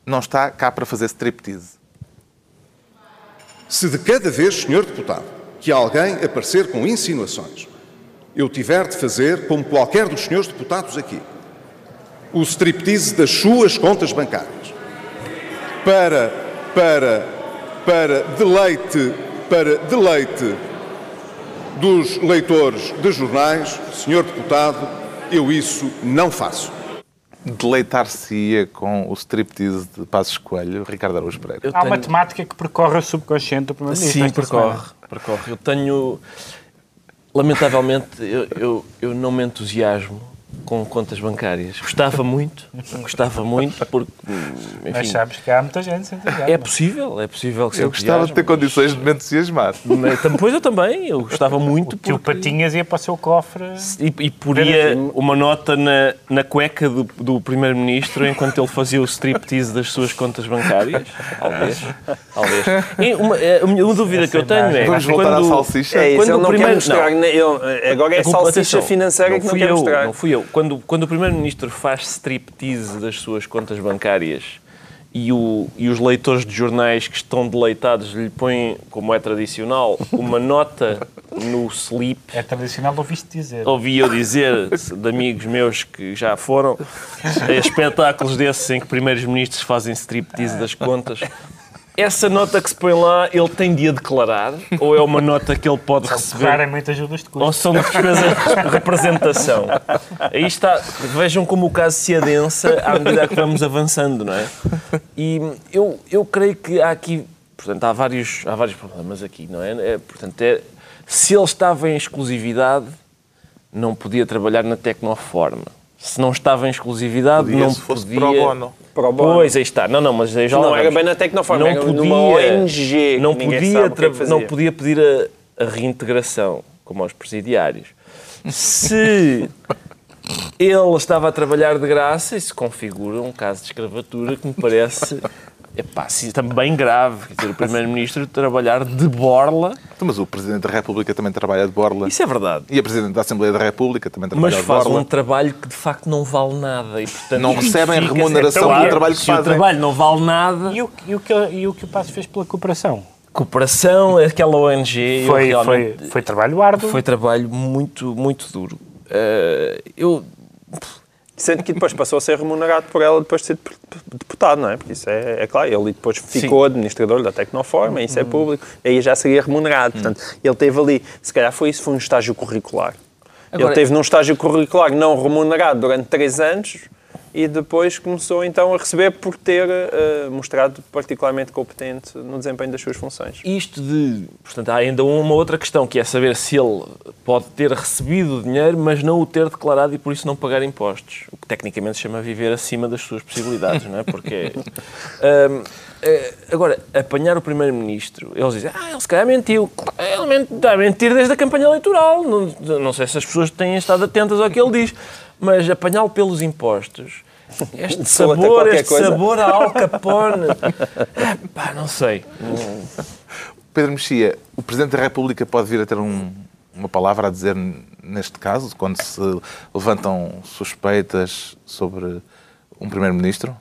não está cá para fazer striptease. Se de cada vez, senhor deputado, que alguém aparecer com insinuações, eu tiver de fazer, como qualquer dos senhores deputados aqui, o striptease das suas contas bancárias, para, para, para deleite, para deleite dos leitores de jornais, senhor deputado, eu isso não faço. Deleitar-se-ia com o striptease de Passos Coelho, Ricardo Araújo Pereira. Há uma temática que percorre o subconsciente do Primeiro-Ministro. Sim, percorre, semana. percorre. Eu tenho. Lamentavelmente, eu, eu, eu não me entusiasmo com contas bancárias. Gostava muito, gostava muito, porque. Enfim, Mas sabes que há muita gente sem É possível, é possível que Eu gostava de ter condições de me entusiasmar. Depois eu também, eu gostava muito. O porque... Patinhas ia para o seu cofre. E, e poria uma nota na, na cueca do, do Primeiro-Ministro enquanto ele fazia o striptease das suas contas bancárias. Talvez. Talvez. E uma, é, uma dúvida que eu tenho é. Vamos voltar quando, à salsicha. É isso, quando ele não primeiro, quer mostrar. Não, eu, agora é a salsicha atenção, financeira que não quer eu, mostrar. Não fui eu quando, quando o Primeiro-Ministro faz striptease das suas contas bancárias e, o, e os leitores de jornais que estão deleitados lhe põem, como é tradicional, uma nota no slip. É tradicional, ouviste dizer. Ouvi eu dizer, de amigos meus que já foram, espetáculos desses em que primeiros ministros fazem striptease das contas essa nota que se põe lá, ele tem de a declarar? Ou é uma nota que ele pode são receber? Claramente ajudas de custo. Ou são despesas de representação? Aí está. Vejam como o caso se adensa à medida que vamos avançando, não é? E eu, eu creio que há aqui. Portanto, há vários, há vários problemas aqui, não é? é portanto, é, se ele estava em exclusividade, não podia trabalhar na Tecnoforma. Se não estava em exclusividade, podia, não se fosse podia. Pro bono pro bono. Pois, aí está. Não, não, mas já Não era bem na Tecnoforma, não era podia, numa ONG não podia, que não podia pedir a, a reintegração, como aos presidiários. Se ele estava a trabalhar de graça, isso configura um caso de escravatura que me parece Epá, sim, também grave. Quer dizer, o Primeiro-Ministro trabalhar de borla. Então, mas o Presidente da República também trabalha de borla. Isso é verdade. E a Presidente da Assembleia da República também trabalha de borla. Mas faz um trabalho que de facto não vale nada. E, portanto, não recebem remuneração pelo trabalho que se fazem. O trabalho não vale nada... E o, e o, que, e o que o Passo fez pela cooperação? Cooperação, aquela ONG... Foi, foi, foi trabalho árduo. Foi trabalho muito, muito duro. Uh, eu Sendo que depois passou a ser remunerado por ela depois de ser deputado, não é? Porque isso é, é claro. Ele depois ficou Sim. administrador da Tecnoforma, isso é público, aí já seria remunerado. Portanto, ele teve ali, se calhar foi isso, foi um estágio curricular. Agora, ele teve num estágio curricular não remunerado durante três anos e depois começou então a receber por ter uh, mostrado particularmente competente no desempenho das suas funções. Isto de, portanto, há ainda uma outra questão que é saber se ele pode ter recebido o dinheiro, mas não o ter declarado e por isso não pagar impostos, o que tecnicamente se chama viver acima das suas possibilidades, não é? Porque um, eh, agora apanhar o primeiro-ministro, eles dizem, ah, ele se calhar mentiu, ele está a mentir desde a campanha eleitoral, não, não sei se as pessoas têm estado atentas ao que ele diz. Mas apanhá-lo pelos impostos, este sabor, este coisa. sabor a Al Capone, pá, não sei. Pedro Mexia, o Presidente da República pode vir a ter um, uma palavra a dizer neste caso, quando se levantam suspeitas sobre um Primeiro-Ministro?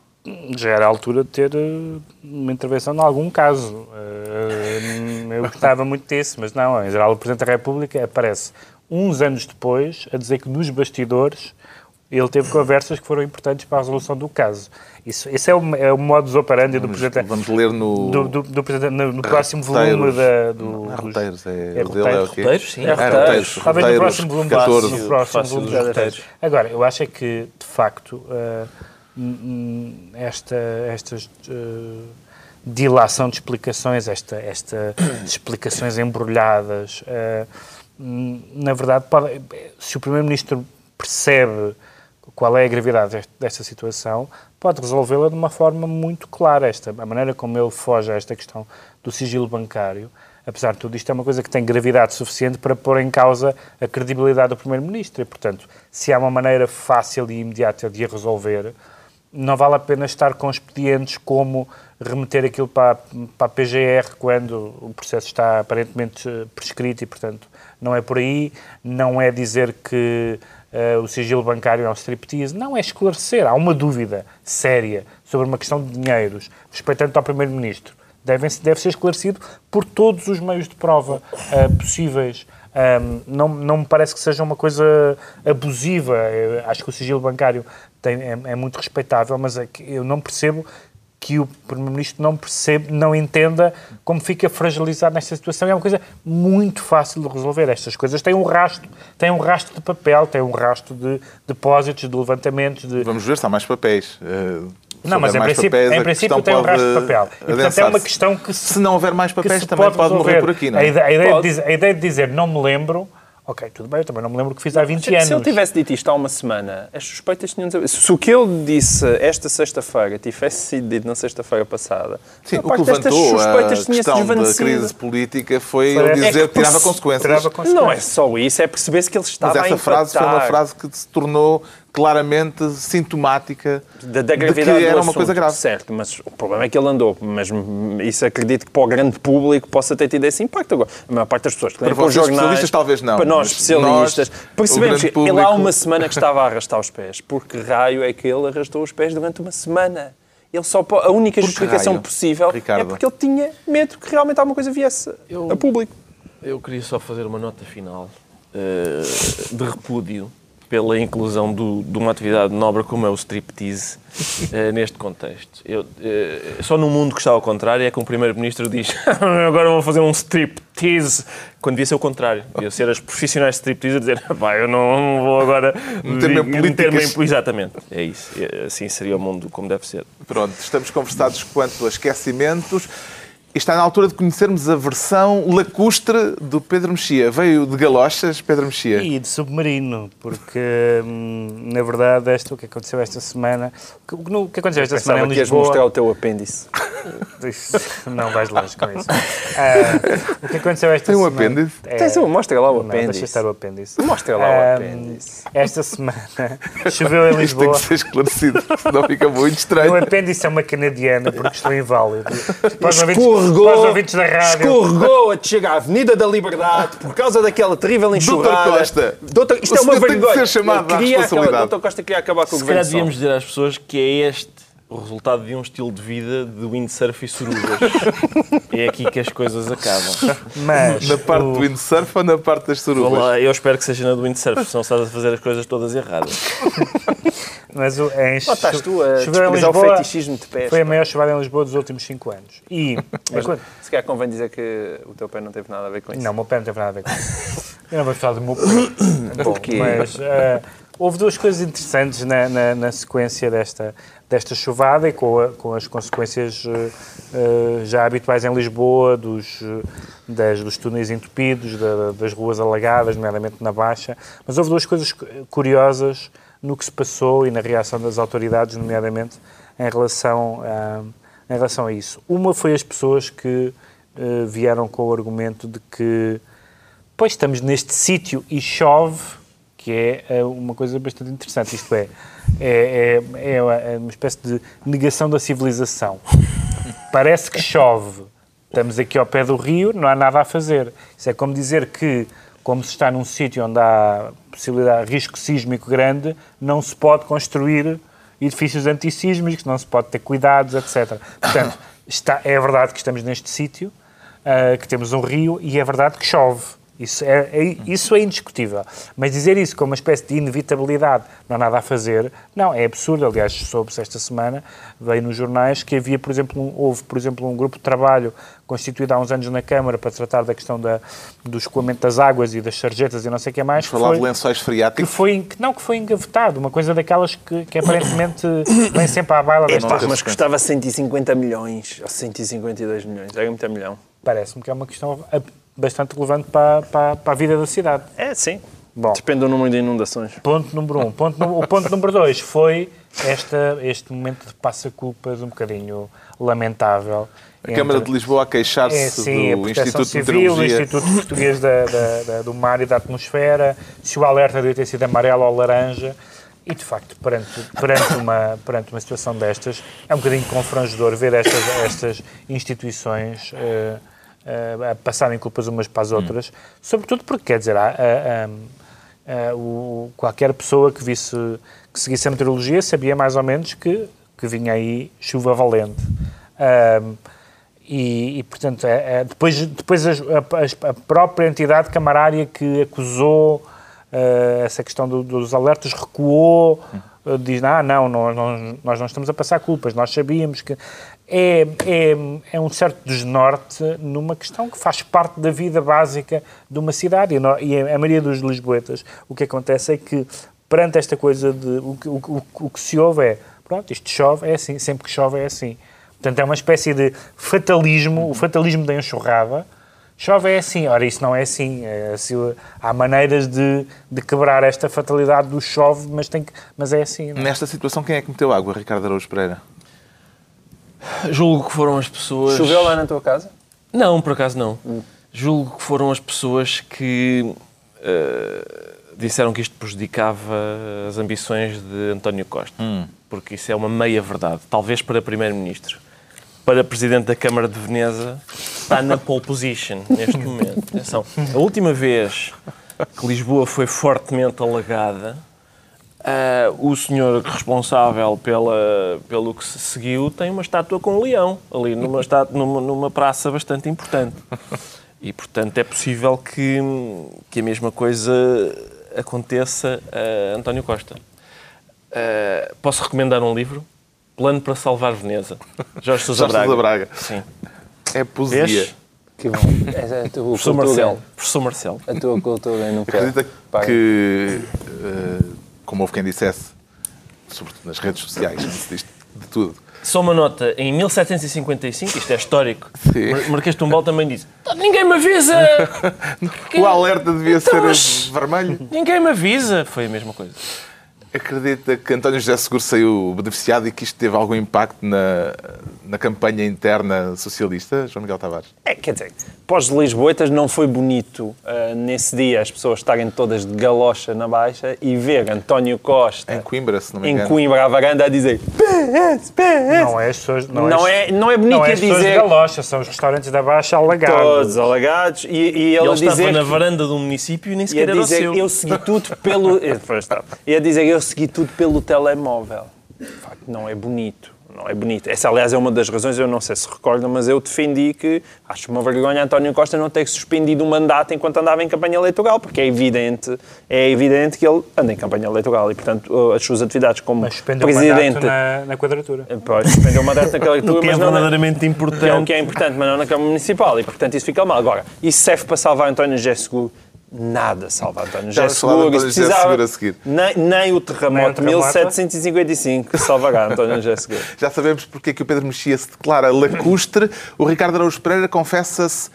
Já era a altura de ter eh, uma intervenção em algum caso. Eh, eu gostava muito disso, mas não. Em geral, o Presidente da República aparece uns anos depois a dizer que nos bastidores ele teve conversas que foram importantes para a resolução do caso. Isso, esse é o, é o modus operandi vamos, do Presidente. Vamos ler no. Do, do, do presidente, no, no próximo volume da. Do, não, é roteiros, é, é, dele é o quê? Roteiros, sim. É, é roteiros. Talvez no próximo volume 14. No próximo volume roteiros. Agora, eu acho é que, de facto, uh, esta, estas. Uh, dilação de explicações, esta, esta explicações embrulhadas, uh, na verdade, pode, se o Primeiro-Ministro percebe qual é a gravidade desta situação, pode resolvê-la de uma forma muito clara. Esta, a maneira como ele foge a esta questão do sigilo bancário, apesar de tudo isto, é uma coisa que tem gravidade suficiente para pôr em causa a credibilidade do Primeiro-Ministro. E, portanto, se há uma maneira fácil e imediata de a resolver, não vale a pena estar com expedientes como remeter aquilo para, para a PGR quando o processo está aparentemente prescrito e, portanto, não é por aí. Não é dizer que uh, o sigilo bancário é um striptease. Não, é esclarecer. Há uma dúvida séria sobre uma questão de dinheiros, respeitando ao Primeiro-Ministro. Deve, deve ser esclarecido por todos os meios de prova uh, possíveis. Um, não, não me parece que seja uma coisa abusiva. Eu acho que o sigilo bancário tem, é, é, muito respeitável, mas é eu não percebo que o Primeiro-Ministro não percebe, não entenda como fica fragilizado nesta situação. É uma coisa muito fácil de resolver. Estas coisas têm um rastro, têm um rastro de papel, têm um rastro de depósitos, de levantamentos. De... Vamos ver se há mais papéis. Uh, não, mas em princípio, papéis, em princípio tem um rastro de papel. E, portanto, é uma questão que se, se não houver mais papéis também pode, pode morrer por aqui, não é? A ideia, a, ideia dizer, a ideia, de dizer, não me lembro Ok, tudo bem, eu também não me lembro o que fiz há 20 se, anos. Se ele tivesse dito isto há uma semana, as suspeitas tinham desaparecido. Se o que ele disse esta sexta-feira tivesse sido dito na sexta-feira passada, Sim, a o que parte destas levantou a suspeitas tinha-se questão da crise política foi ele é dizer que que tirava consequências. tirava consequências. Não é só isso, é perceber-se que ele estava Mas essa a frase foi uma frase que se tornou claramente sintomática da, da de gravidade que do era uma assunto. coisa grave. Certo, mas o problema é que ele andou. Mas isso acredito que para o grande público possa ter tido esse impacto. Agora, a maior parte das pessoas que Para os vocês, jornais... especialistas, talvez não, Para nós, especialistas, nós, percebemos que ele há público- uma semana que estava a arrastar os pés. Porque raio é que ele arrastou os pés durante uma semana? Ele só a única Por que justificação raio, possível é Ricardo? porque ele tinha medo que realmente alguma coisa viesse Eu- a público. Eu queria só fazer uma nota final eh, de repúdio pela inclusão do- de uma atividade nobre como é o striptease eh, neste contexto. Eu, eh, só num mundo que está ao contrário é que um primeiro-ministro diz agora vou fazer um striptease, quando devia ser o contrário. Devia ser as profissionais de striptease a dizer pá, eu não vou agora Meter-me em vi- meter-me políticas." em... Exatamente, é isso. Assim seria o mundo como deve ser. Pronto, estamos conversados quanto a esquecimentos. E está na altura de conhecermos a versão lacustre do Pedro Mexia. Veio de galochas, Pedro Mexia? E de submarino, porque hum, na verdade esta, o que aconteceu esta semana. O que, o que aconteceu esta semana em que ias mostrar Lisboa. o teu apêndice. Não vais longe com isso. Ah, o que aconteceu esta Tem um semana. apêndice? é- Tens um- mostra lá o Não, deixa apêndice. estar o apêndice. Mostra lá o Ah, apêndice. Esta semana choveu em Isto tem Lisboa. que ser esclarecido, senão fica muito O estranho. apêndice é uma canadiana porque estou inválido. Para os ouvintes, Escorregou, para os ouvintes da rádio. escorregou a chegar à Avenida da Liberdade por causa daquela terrível enxurrada. Costa, Doutor, isto o é uma senhor tem que vergonha. ser chamado Eu à queria responsabilidade. acabar- Doutor Costa queria acabar com o Se calhar governo de devíamos dizer às pessoas que é este o resultado de um estilo de vida de windsurf e surugas. é aqui que as coisas acabam. Mas Na parte o- do windsurf ou na parte das surubas? Olá, eu espero que seja na do windsurf, senão estás a fazer as coisas todas erradas. Mas o, em, Lá estás tu a choveu em desprezar o Lisboa, fetichismo de pés. Foi a maior chuvada em Lisboa dos últimos 5 anos. E, Mas, enquanto- se calhar convém dizer que o teu pé não teve nada a ver com isso. não, o meu pé não teve nada a ver com isso. Eu não vou falar do meu pé. Bom, mas eh, houve duas coisas interessantes na, na- na sequência desta, desta chuvada e com, a- com as consequências eh, já habituais em Lisboa, dos, das- dos túneis entupidos, da- das ruas alagadas, nomeadamente na Baixa. Mas houve duas coisas cu- curiosas no que se passou e na reação das autoridades, nomeadamente em relação a, em relação a isso. Uma foi as pessoas que eh, vieram com o argumento de que Pois estamos neste sítio e chove, que é eh, uma coisa bastante interessante. Isto é, é, é, é é uma espécie de negação da civilização. Parece que chove, estamos aqui ao pé do rio, não há nada a fazer. Isso é como dizer que, como se está num sítio onde há possibilidade, risco sísmico grande, não se pode construir edifícios antissísmicos, não se pode ter cuidados, etc. Portanto, está, é verdade que estamos neste sítio, ah, que temos um rio, e é verdade que chove. Isso é, é- isso é indiscutível. Mas dizer isso como uma espécie de inevitabilidade, não há nada a fazer, não, é absurdo. Aliás, soube-se esta semana, veio nos jornais, que havia, por exemplo, um- houve, por exemplo, um grupo de trabalho constituído há uns anos na Câmara para tratar da questão da, do escoamento das águas e das sarjetas e não sei o que mais. que Falar de lençóis que freáticos. foi, que não, que foi engavetado, uma coisa daquelas que, que aparentemente vem sempre à baila Epá, destas. mas custava 150 milhões ou 152 milhões. Era muito a milhão. Parece-me que é uma questão bastante relevante para, para, para a vida da cidade. É, sim. Bom. Depende do número de inundações. Ponto número um. Ponto o ponto número dois foi esta, este momento de passa-culpas um bocadinho lamentável. A Câmara de Lisboa a é, queixar-se sim, a do Proteção Instituto de Civil, o Meteorologia. Instituto Português da- da- da- do Mar e da Atmosfera, se o alerta devia ter sido amarelo ou laranja. E, de facto, perante, perante, uma, perante uma situação destas, é um bocadinho confrangedor ver estas, estas instituições eh, a passarem culpas umas para as outras, sobretudo porque, quer dizer, há, há, há, há, o- qualquer pessoa que, visse, que seguisse a meteorologia sabia mais ou menos que, que vinha aí chuva valente. E, e, portanto, é- é- depois, depois as- a, a própria entidade camarária que acusou eh, essa questão do- dos alertas recuou, eh, diz, ah, não, nós, nós, nós não estamos a passar culpas, nós sabíamos que... É, é, é um certo desnorte numa questão que faz parte da vida básica de uma cidade. E, nó- e a maioria dos lisboetas, o que acontece é que, perante esta coisa de... O, o, o, o que se ouve é, pronto, isto chove, é assim, sempre que chove é assim. Portanto, é uma espécie de fatalismo, o fatalismo da enxurrada, Chove é assim, ora, isso não é assim. É assim há maneiras de, de, quebrar esta fatalidade do chove, mas, tem que, mas é assim. Não? É? Nesta situação, quem é que meteu água, Ricardo Araújo Pereira? Julgo que foram as pessoas. Choveu lá na tua casa? Não, por acaso não. Hum. Julgo que foram as pessoas que uh, disseram que isto prejudicava as ambições de António Costa. Hum. Porque isso é uma meia verdade. Talvez para Primeiro-Ministro. Para Presidente da Câmara de Veneza, está na pole position neste momento. Atenção, a última vez que Lisboa foi fortemente alagada, uh, o senhor responsável pela, pelo que se seguiu tem uma estátua com um leão ali numa, estátua, numa, numa praça bastante importante. E, portanto, é possível que, que a mesma coisa aconteça a António Costa. Uh, posso recomendar um livro? Plano para Salvar Veneza. Jorge Sousa Braga. Sousa Braga. Sim. É poesia. Vês? Que bom. É, é a tua Professor Marcelo. Professor Marcelo. A tua cultura não Acredita que, uh, como houve quem dissesse, sobretudo nas redes sociais, se diz de tudo, só uma nota, em 1755, isto é histórico, Sim. Marquês de Tumbal também disse Ninguém me avisa! o alerta devia então, ser vermelho. Ninguém me avisa! Foi a mesma coisa. Acredita que António José Seguro saiu beneficiado e que isto teve algum impacto na, na campanha interna socialista, João Miguel Tavares? É, quer dizer, pós Lisboetas não foi bonito uh, nesse dia as pessoas estarem todas de galocha na baixa e ver António Costa... Em Coimbra, se não me engano. Em Coimbra, à varanda, a dizer PS, PS. Não é as pessoas... Não, não, é, é, não é bonito não é as dizer... de galocha, são os restaurantes da Baixa alagados. Todos alagados. E, e ele, ele dizer... estava na varanda de um município e nem sequer era dizer, o seu. Eu segui tudo pelo... Ia dizer, eu segui tudo pelo telemóvel. De facto, não é bonito não é bonito. Essa, aliás, é uma das razões, eu não sei se recordam, mas eu defendi que acho uma vergonha António Costa não ter suspendido o mandato enquanto andava em campanha eleitoral, porque é evidente, é evidente que ele anda em campanha eleitoral e, portanto, as suas atividades como mas presidente... O na, na quadratura. Pois, suspendeu o mandato na quadratura, que é é verdadeiramente importante. Que é o que é importante, mas não na Câmara Municipal, e, portanto, isso fica mal. Agora, isso serve para salvar António Seguro nada salva António José Seguro. precisava, a seguir. Nem, nem o terremoto de 1755 salvará António José Seguro. Já sabemos porque é que o Pedro Mexia se declara lacustre. O Ricardo Araújo Pereira confessa-se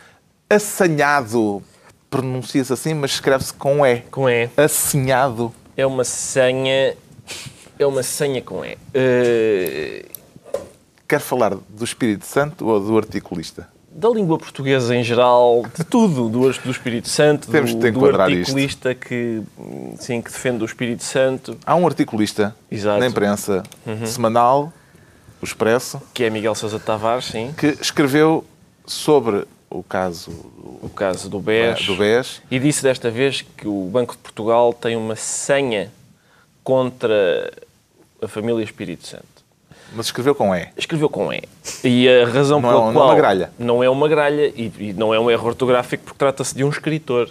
assanhado. Pronuncia-se assim, mas escreve-se com E. Com E. Assanhado. É uma senha... É uma senha com E. Uh... Quer falar do Espírito Santo ou do articulista? Da língua portuguesa em geral, de tudo, do, do Espírito Santo, Temos do, do articulista que, sim, que defende o Espírito Santo. Há um articulista Exato. na imprensa uhum. semanal, o Expresso, que é Miguel Sousa Tavares, sim, que escreveu sobre o caso o caso do BES, do BES e disse desta vez que o Banco de Portugal tem uma senha contra a família Espírito Santo. Mas escreveu com E. Escreveu com E. E a razão não pela é, qual... Não é uma gralha. Não é uma gralha e, e não é um erro ortográfico porque trata-se de um escritor.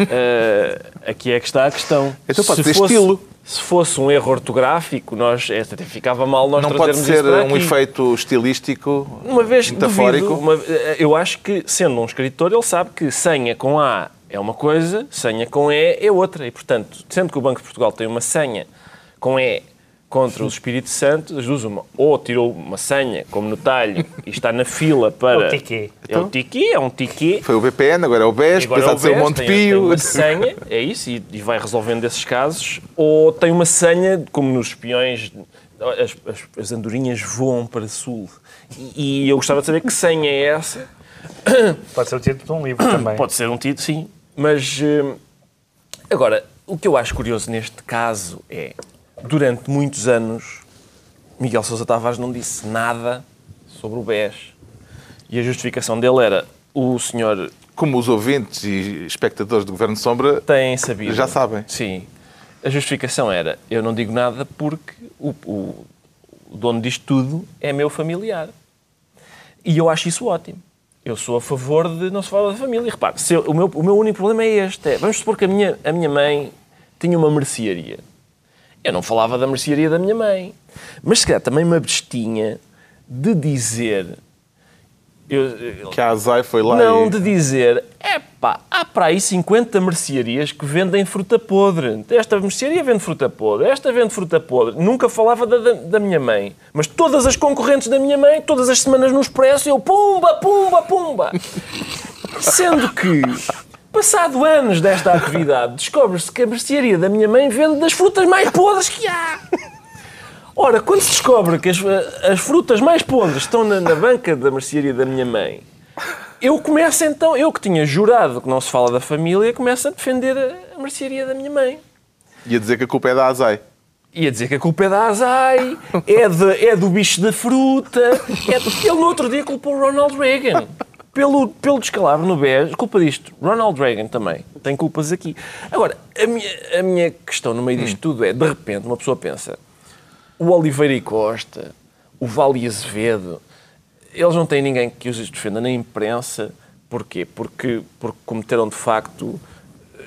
uh, aqui é que está a questão. Então pode se ser fosse, estilo. Se fosse um erro ortográfico, nós, até ficava mal nós Não pode ser um efeito estilístico, uma vez metafórico? Duvido, uma, eh, eu acho que, sendo um escritor, ele sabe que senha com A é uma coisa, senha com E é outra. E, portanto, sendo que o Banco de Portugal tem uma senha com E contra o Espírito Santo, das duas uma. Ou tirou uma senha, como no talho, e está na fila para... É o tiquê. É então, o tiquê, é um tiquê. Foi o BPN, agora é o BES, depois há de ser o Montepio. Tem, tem uma senha, é isso, e, e, vai resolvendo esses casos. Ou tem uma senha, como nos espiões, as, as, as andorinhas voam para sul. E, e eu gostava de saber que senha é essa. Pode ser o título de um livro também. Pode ser um título, sim. Mas, eh, agora, o que eu acho curioso neste caso é durante muitos anos, Miguel Sousa Tavares não disse nada sobre o BES. E a justificação dele era o senhor... Como os ouvintes e espectadores do Governo Sombra têm sabido. Já sabem. Sim. A justificação era, eu não digo nada porque o, o, o dono disto tudo é meu familiar. E eu acho isso ótimo. Eu sou a favor de não se falar da família. Repare, eu, o, meu, o meu único problema é este. É, vamos supor que a minha, a minha mãe tinha uma mercearia eu não falava da mercearia da minha mãe. Mas se calhar também me abstinha de dizer. Eu, que a Azai foi lá Não, e... de dizer, epá, há para aí 50 mercearias que vendem fruta podre. Esta mercearia vende fruta podre, esta vende fruta podre. Nunca falava da, da, da, minha mãe. Mas todas as concorrentes da minha mãe, todas as semanas no Expresso, eu pumba, pumba, pumba. Sendo que, passado anos desta atividade, descobre-se que a mercearia da minha mãe vende das frutas mais podres que há. Ora, quando se descobre que as, as frutas mais podres estão na, na banca da mercearia da minha mãe, eu começo então, eu que tinha jurado que não se fala da família, começo a defender a, a mercearia da minha mãe. E a dizer que a culpa é da Azai. E a dizer que a culpa é da Azai, é, de, é do bicho da fruta. É do... Ele no outro dia culpou o Ronald Reagan. Pelo, pelo descalabro no BES, culpa disto. Ronald Reagan também tem culpas aqui. Agora, a minha, a minha questão no meio disto tudo é, de repente, uma pessoa pensa, o Oliveira e Costa, o Vale Azevedo, eles não têm ninguém que os defenda na imprensa. Porquê? Porque, porque cometeram, de facto,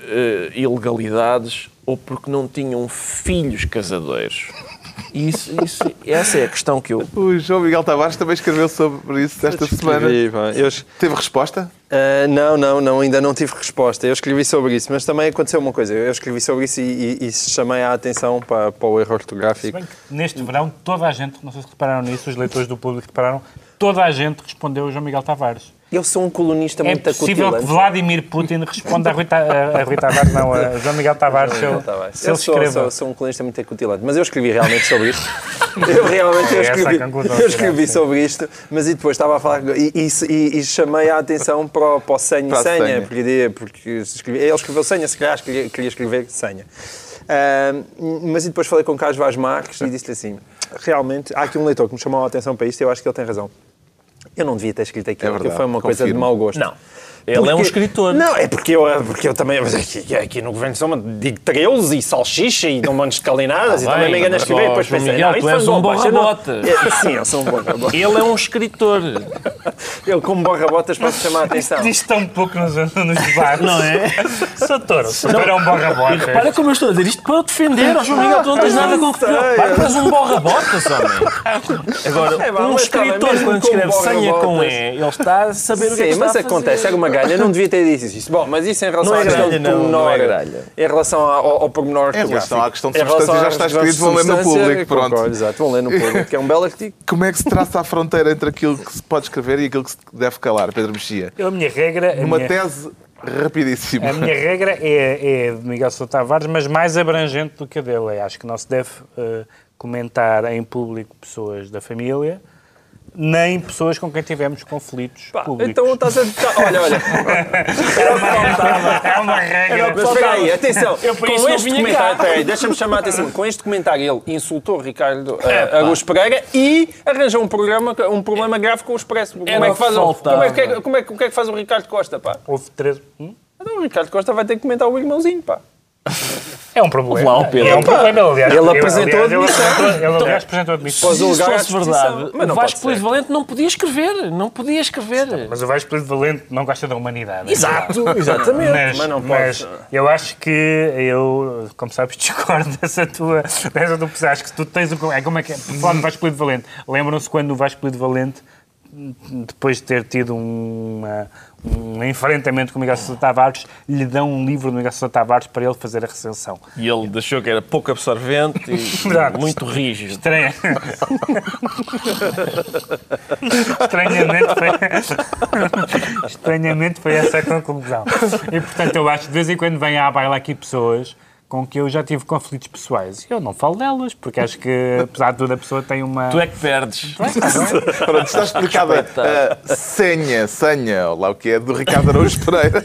eh, ilegalidades ou porque não tinham filhos casadeiros. Isso, isso, essa é a questão que eu. O João Miguel Tavares também escreveu sobre isso esta semana. Eu... Teve resposta? Uh, não, não, não, ainda não tive resposta. Eu escrevi sobre isso, mas também aconteceu uma coisa. Eu escrevi sobre isso e, e, e chamei a atenção para, para o erro ortográfico. neste verão, toda a gente, não sei se repararam nisso, os leitores do público repararam, toda a gente respondeu ao João Miguel Tavares. Eu sou um colunista é muito possível acutilante. que Vladimir Putin responda a Rui, Ta- a Rui Tavares, não, a João Miguel Tavares, se Eu ele sou, escreva. sou, sou um colunista muito acutilante, mas eu escrevi realmente sobre isto. Eu realmente eu É escrevi, eu escrevi sobre isto, mas e depois estava a falar e, e, e- e chamei a atenção para, o- para o senha Para e senha, senha. porque, porque escrevi- ele escreveu senha, se calhar queria, queria escrever senha. Ah, mas e depois falei com o Carlos Vaz Marques e disse-lhe assim: realmente, há aqui um leitor que me chamou a atenção para isto e eu acho que ele tem razão. Eu não devia ter escrito aquilo, É porque verdade, foi uma coisa de confirmo. mau gosto. Não. Ele é um escritor. Não, é porque eu, porque eu também. Mas aqui, aqui no Governo de Soma digo treus e salsicha e não mandes calinadas e Ah, também bem, me engano a escrever. E depois pensei, Miguel, não, tu isto és um bom, eu não- borra-botas. É, Sim, eu sou um borra-botas. Ele é um escritor. Ele, como borra-botas, pode chamar a atenção. Diz tão pouco nos, nos debates. Não é? Sotor, Sotor é um E borra-botas. repara como eu estou a dizer isto para o defender. Ó João Miguel, tu não tens nada com o que preocupar. Tu és um borra-botas, homem. Agora, É, um mas tá bem, escritor, quando com escreve senha com. E, ele está a saber o que é que Sim, está mas a fazer. acontece, era uma galha, não devia ter dito isso. Bom, mas isso em relação Não é à questão gralha, do não, pormenor, não é em relação ao, ao pormenor Em relação à questão de substância, já está escrito, vão ler no público, pronto. concordo, exato, vão ler no público, que é um belo artigo. Como é que se traça a fronteira entre aquilo que se pode escrever e aquilo que se deve calar, Pedro Mexia? A minha regra... Numa minha... tese rapidíssima. A minha regra é, é de Miguel Sousa Tavares, mas mais abrangente do que a dele. Acho que não se deve eh, comentar em público pessoas da família, nem pessoas com quem tivemos conflitos Pá, públicos. então estás a. Olha, olha. Era o que faltava. É uma regra. Mas espera aí, atenção. Eu com este comentário, peraí, deixa-me chamar a atenção. Com este comentário, ele insultou Ricardo uh, É, Pereira e arranjou um, programa, um problema grave com o Expresso. Como é que faz o, como é que, como é, que- o que é que faz o Ricardo Costa, pá? Houve três... Hum? Então, o Ricardo Costa vai ter que comentar o irmãozinho, pá. É um problema. Lá, o Pedro. É um problema, ele, aliás. Ele ele, apresentou ele admissão. Ele, aliás, apresentou admissão. Pós Se a fosse verdade, Mas o Vasco. Polido Valente não podia escrever. Não podia escrever. Mas o Vasco Polido Valente não gosta da humanidade. Exato, exatamente. Mas, Mas não pode. mas eu acho que eu, como sabes, discordo dessa tua, dessa tua. Acho que tu tens um. É como é que é? Por falar no Vasco Polido Valente. Lembram-se quando o Vasco Polido Valente, depois de ter tido uma- um enfrentamento com o Miguel Sousa Tavares, lhe dão um livro do Miguel Sousa Tavares para ele fazer a recensão. E ele achou que era pouco absorvente e muito rígido. Estranha. Estranhamente foi... Estranhamente foi essa a conclusão. E portanto eu acho que de vez em quando vêm à baila aqui pessoas com que eu já tive conflitos pessoais. Eu não falo delas, porque acho que, apesar de tudo, a pessoa tem uma. Tu é que perdes. Pronto, está explicada a senha, senha, ou lá o que é, do Ricardo Araújo Pereira.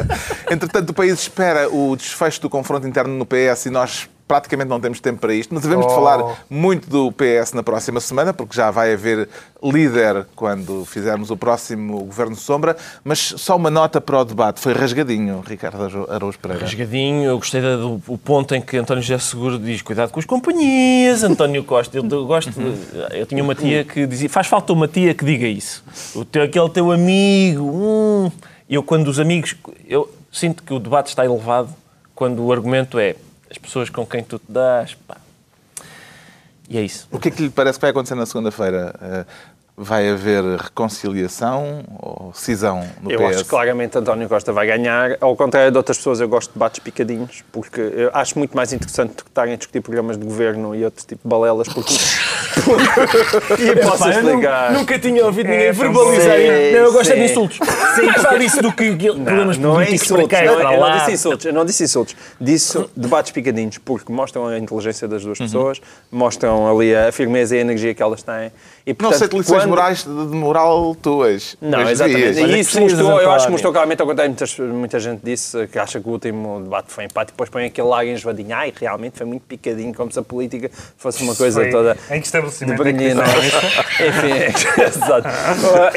Entretanto, o país espera o desfecho do confronto interno no PS e nós praticamente não temos tempo para isto. Mas devemos de Oh. falar muito do PS na próxima semana, porque já vai haver líder quando fizermos o próximo Governo Sombra. Mas só uma nota para o debate. Foi rasgadinho, Ricardo Araújo Pereira. Rasgadinho, eu gostei do ponto em que António José Seguro diz cuidado com as companhias, António Costa. Eu, eu gosto de- eu tinha uma tia que dizia faz falta uma tia que diga isso. O teu, aquele teu amigo. Hum. Eu, quando os amigos. Eu sinto que o debate está elevado quando o argumento é as pessoas com quem tu te das. Pá. E é isso. O que é que lhe parece que vai acontecer na segunda-feira? Vai haver reconciliação ou cisão no eu PS? acho que claramente António Costa vai ganhar. Ao contrário de outras pessoas, eu gosto de debates picadinhos, porque eu acho muito mais interessante do que estarem a discutir programas de governo e outro tipo de balelas, porque. e posso eu explicar. nunca tinha ouvido ninguém É, verbalizar isso. Não, eu gosto é de insultos. Sim, mais vale isso do que problemas não é políticos insultos, para cá não, para eu não disse insultos, eu não disse insultos. Disse debates picadinhos, porque mostram a inteligência das duas pessoas, mostram ali a firmeza e a energia que elas têm. E, Não portanto, aceito lições quando- morais de moral tuas. Não, exatamente. E que isso mostrou, eu acho que mostrou claramente, ao contrário, muitas, muita gente disse que acha que o último debate foi empate e depois põe aquele ar enjoadinho. Ai, realmente foi muito picadinho, como se a política fosse uma coisa Foi toda Em que de estabelecimento é que brilhante. Enfim, exato.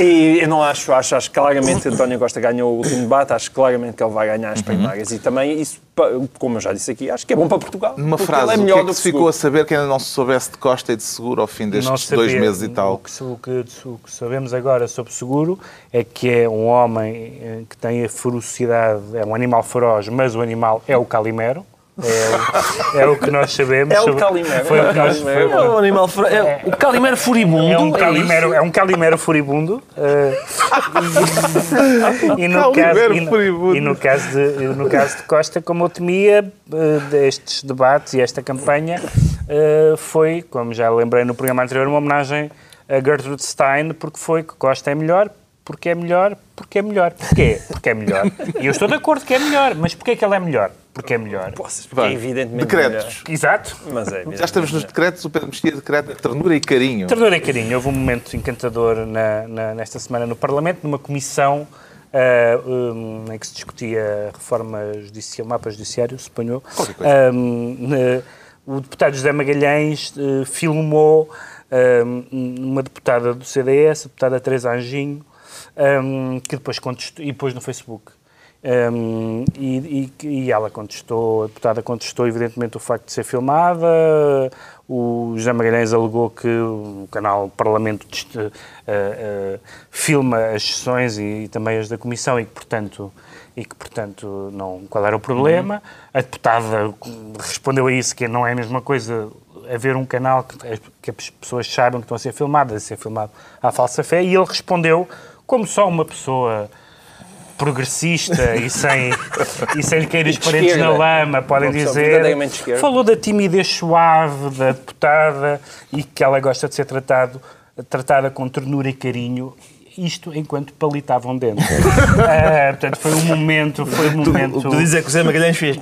E eu não acho, acho, acho claramente que António Costa ganhou o último debate, acho claramente que ele vai ganhar as primárias. E também isso, como eu já disse aqui, acho que é bom para Portugal. Numa porque frase, é o que melhor é do que se ficou a saber que ainda não se soubesse de Costa e de Seguro ao fim destes dois meses e O tal? que, o, que, o que sabemos agora sobre Seguro é que é um homem eh, que tem a ferocidade, é um animal feroz, mas o animal é o Calimero. É, o- é o que nós sabemos. É o Calimero, Foi é o que nós, Calimero. foi- É um animal fura- é o Calimero furibundo. é um isso? calimero, é um calimero furibundo. eh, e, no Calimero caso, e, no, e no caso de, no caso de Costa, como eu temia eh, destes debates e esta campanha, eh, foi, como já lembrei no programa anterior, uma homenagem a Gertrude Stein, porque foi que Costa é melhor, porque é melhor, porque é melhor. Porquê? Porque é melhor. E eu estou de acordo que é melhor, mas porquê que ele é melhor? Porque é melhor. Poças, porque é evidentemente Decretos. Exato. melhor. Mas é Já estamos nos decretos, o Pedro Mexia decreta ternura e carinho. Ternura e carinho. Houve um momento encantador na- na- nesta semana no Parlamento, numa comissão ah, um, em que se discutia a reforma judicial, mapa judiciário, suponho. Um, na- o deputado José Magalhães eh, filmou um, uma deputada do CDS, a deputada Teresa Anjinho, um, que depois contestou, e pôs no Facebook. Um, e, e- e ela contestou, a deputada contestou evidentemente o facto de ser filmada, o José Magalhães alegou que o canal Parlamento eh, eh, filma as sessões e, também as da Comissão e que, portanto, e que, portanto não, qual era o problema. A deputada respondeu a isso, que não é a mesma coisa haver um canal que, que as pessoas saibam que estão a ser filmadas, a ser filmado à falsa fé, e ele respondeu como só uma pessoa progressista e sem, e sem lhe cair os parentes na lama, podem dizer. Falou da timidez suave da deputada e que ela gosta de ser tratado, tratada com ternura e carinho. Isto enquanto palitavam dentro. Ah, portanto, foi um momento. Foi um momento. Que tu dizes é que o Zé Magalhães fez.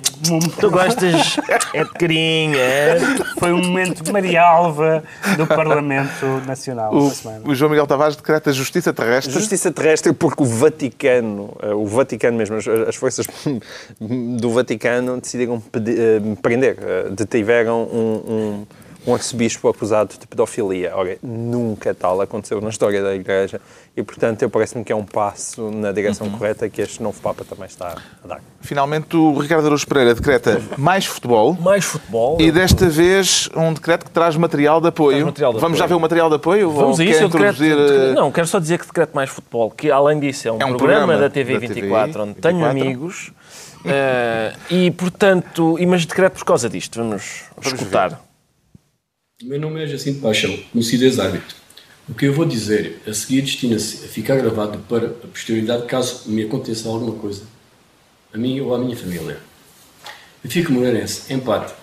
Tu gostas é de carinho, é? Foi um momento Maria Alva do Parlamento Nacional O, o João Miguel Tavares decreta justiça terrestre. Justiça terrestre porque o Vaticano, eh, o Vaticano mesmo, as, as forças do Vaticano decidiram eh, prender, eh, detiveram um, um, um arcebispo acusado de pedofilia. Ora, nunca tal aconteceu na história da Igreja e, portanto, eu parece-me que é um passo na direção correta que este novo Papa também está a dar. Finalmente, o Ricardo Araújo Pereira decreta mais futebol. Mais futebol. E desta vez um decreto que traz material de apoio. Material de Vamos já apoio. ver o material de apoio? Vamos Ou a quer isso, eu decreto, introduzir, eh, Não, quero só dizer que decreto mais futebol, que além disso é um, É um programa, programa da TV da 24, TV onde tenho 24. amigos eh, e, portanto, e mas decreto por causa disto, vamos, escutar. O meu nome é Jacinto Paixão, conhecido ex-árbitro. O que eu vou dizer a seguir destina-se a ficar gravado para a posterioridade caso me aconteça alguma coisa, a mim ou à minha família. Benfica Moreirense, empate.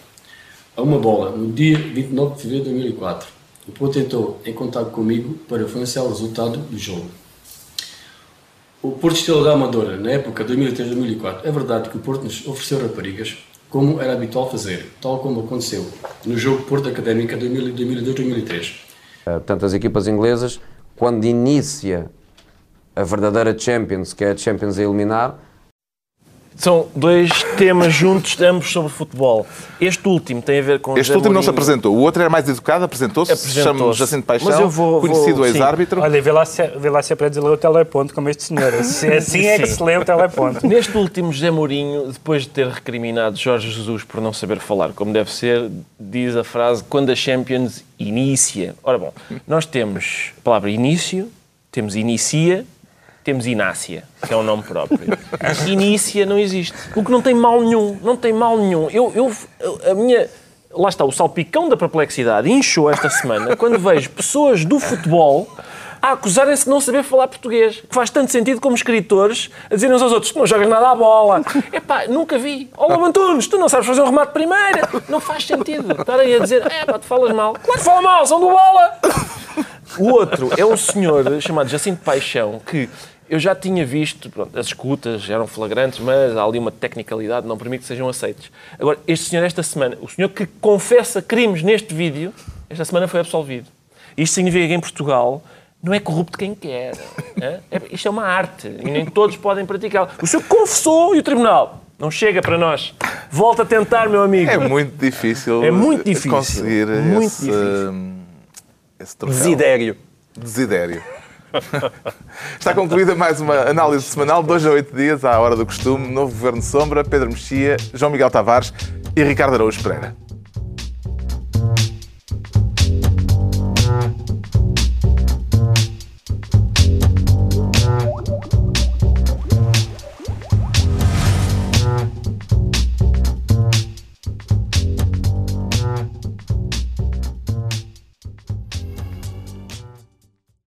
A uma bola, no dia 29 de fevereiro de 2004. O Porto entrou em contato comigo para influenciar o resultado do jogo. O Porto Estrela da Amadora, na época 2003-2004, é verdade que o Porto nos ofereceu raparigas, como era habitual fazer, tal como aconteceu no jogo Porto Académica 2002-2003. Uh, Portanto, as equipas inglesas, quando inicia a verdadeira Champions, que é a Champions a eliminar, São dois temas juntos, ambos sobre futebol. Este último tem a ver com Este José último não se Mourinho. apresentou. O outro era mais educado, apresentou-se. Apresentou-se. Chama-nos Jacinto Paixão, Mas eu vou- conhecido ex-árbitro. Olha, vê lá, se, vê lá se é para dizer o teleponto como este senhor. Se- Assim é que Sim. se lê o teleponto. Neste último, José Mourinho, depois de ter recriminado Jorge Jesus por não saber falar como deve ser, diz a frase quando a Champions inicia. Ora bom, nós temos a palavra início, temos inicia, temos Inácia, que é um nome próprio. Inícia não existe. O que não tem mal nenhum. Não tem mal nenhum. Eu, eu, a minha... Lá está, o salpicão da perplexidade inchou esta semana quando vejo pessoas do futebol a acusarem-se de não saber falar português. Que faz tanto sentido como escritores a dizerem uns aos outros: tu não jogas nada à bola. Epá, nunca vi. Oh, Antunes, tu não sabes fazer um remate primeiro. Não faz sentido estarem a dizer: é pá, tu falas mal. Claro que fala mal, são do bola. O outro é um senhor chamado Jacinto Paixão que eu já tinha visto, pronto, as escutas eram flagrantes, mas há ali uma tecnicalidade, não permite que sejam aceites. Agora, este senhor, esta semana, o senhor que confessa crimes neste vídeo, esta semana foi absolvido. Isto significa que em Portugal não é corrupto quem quer. É? Isto é uma arte e nem todos podem praticá-la. O senhor confessou e o tribunal não chega para nós. Volta a tentar, meu amigo. É muito difícil, é muito difícil. conseguir muito esse, difícil. esse troféu. Desidério. Desidério. Está concluída mais uma análise semanal, dois a oito dias, à hora do costume. Novo Governo Sombra, Pedro Mexia, João Miguel Tavares e Ricardo Araújo Pereira.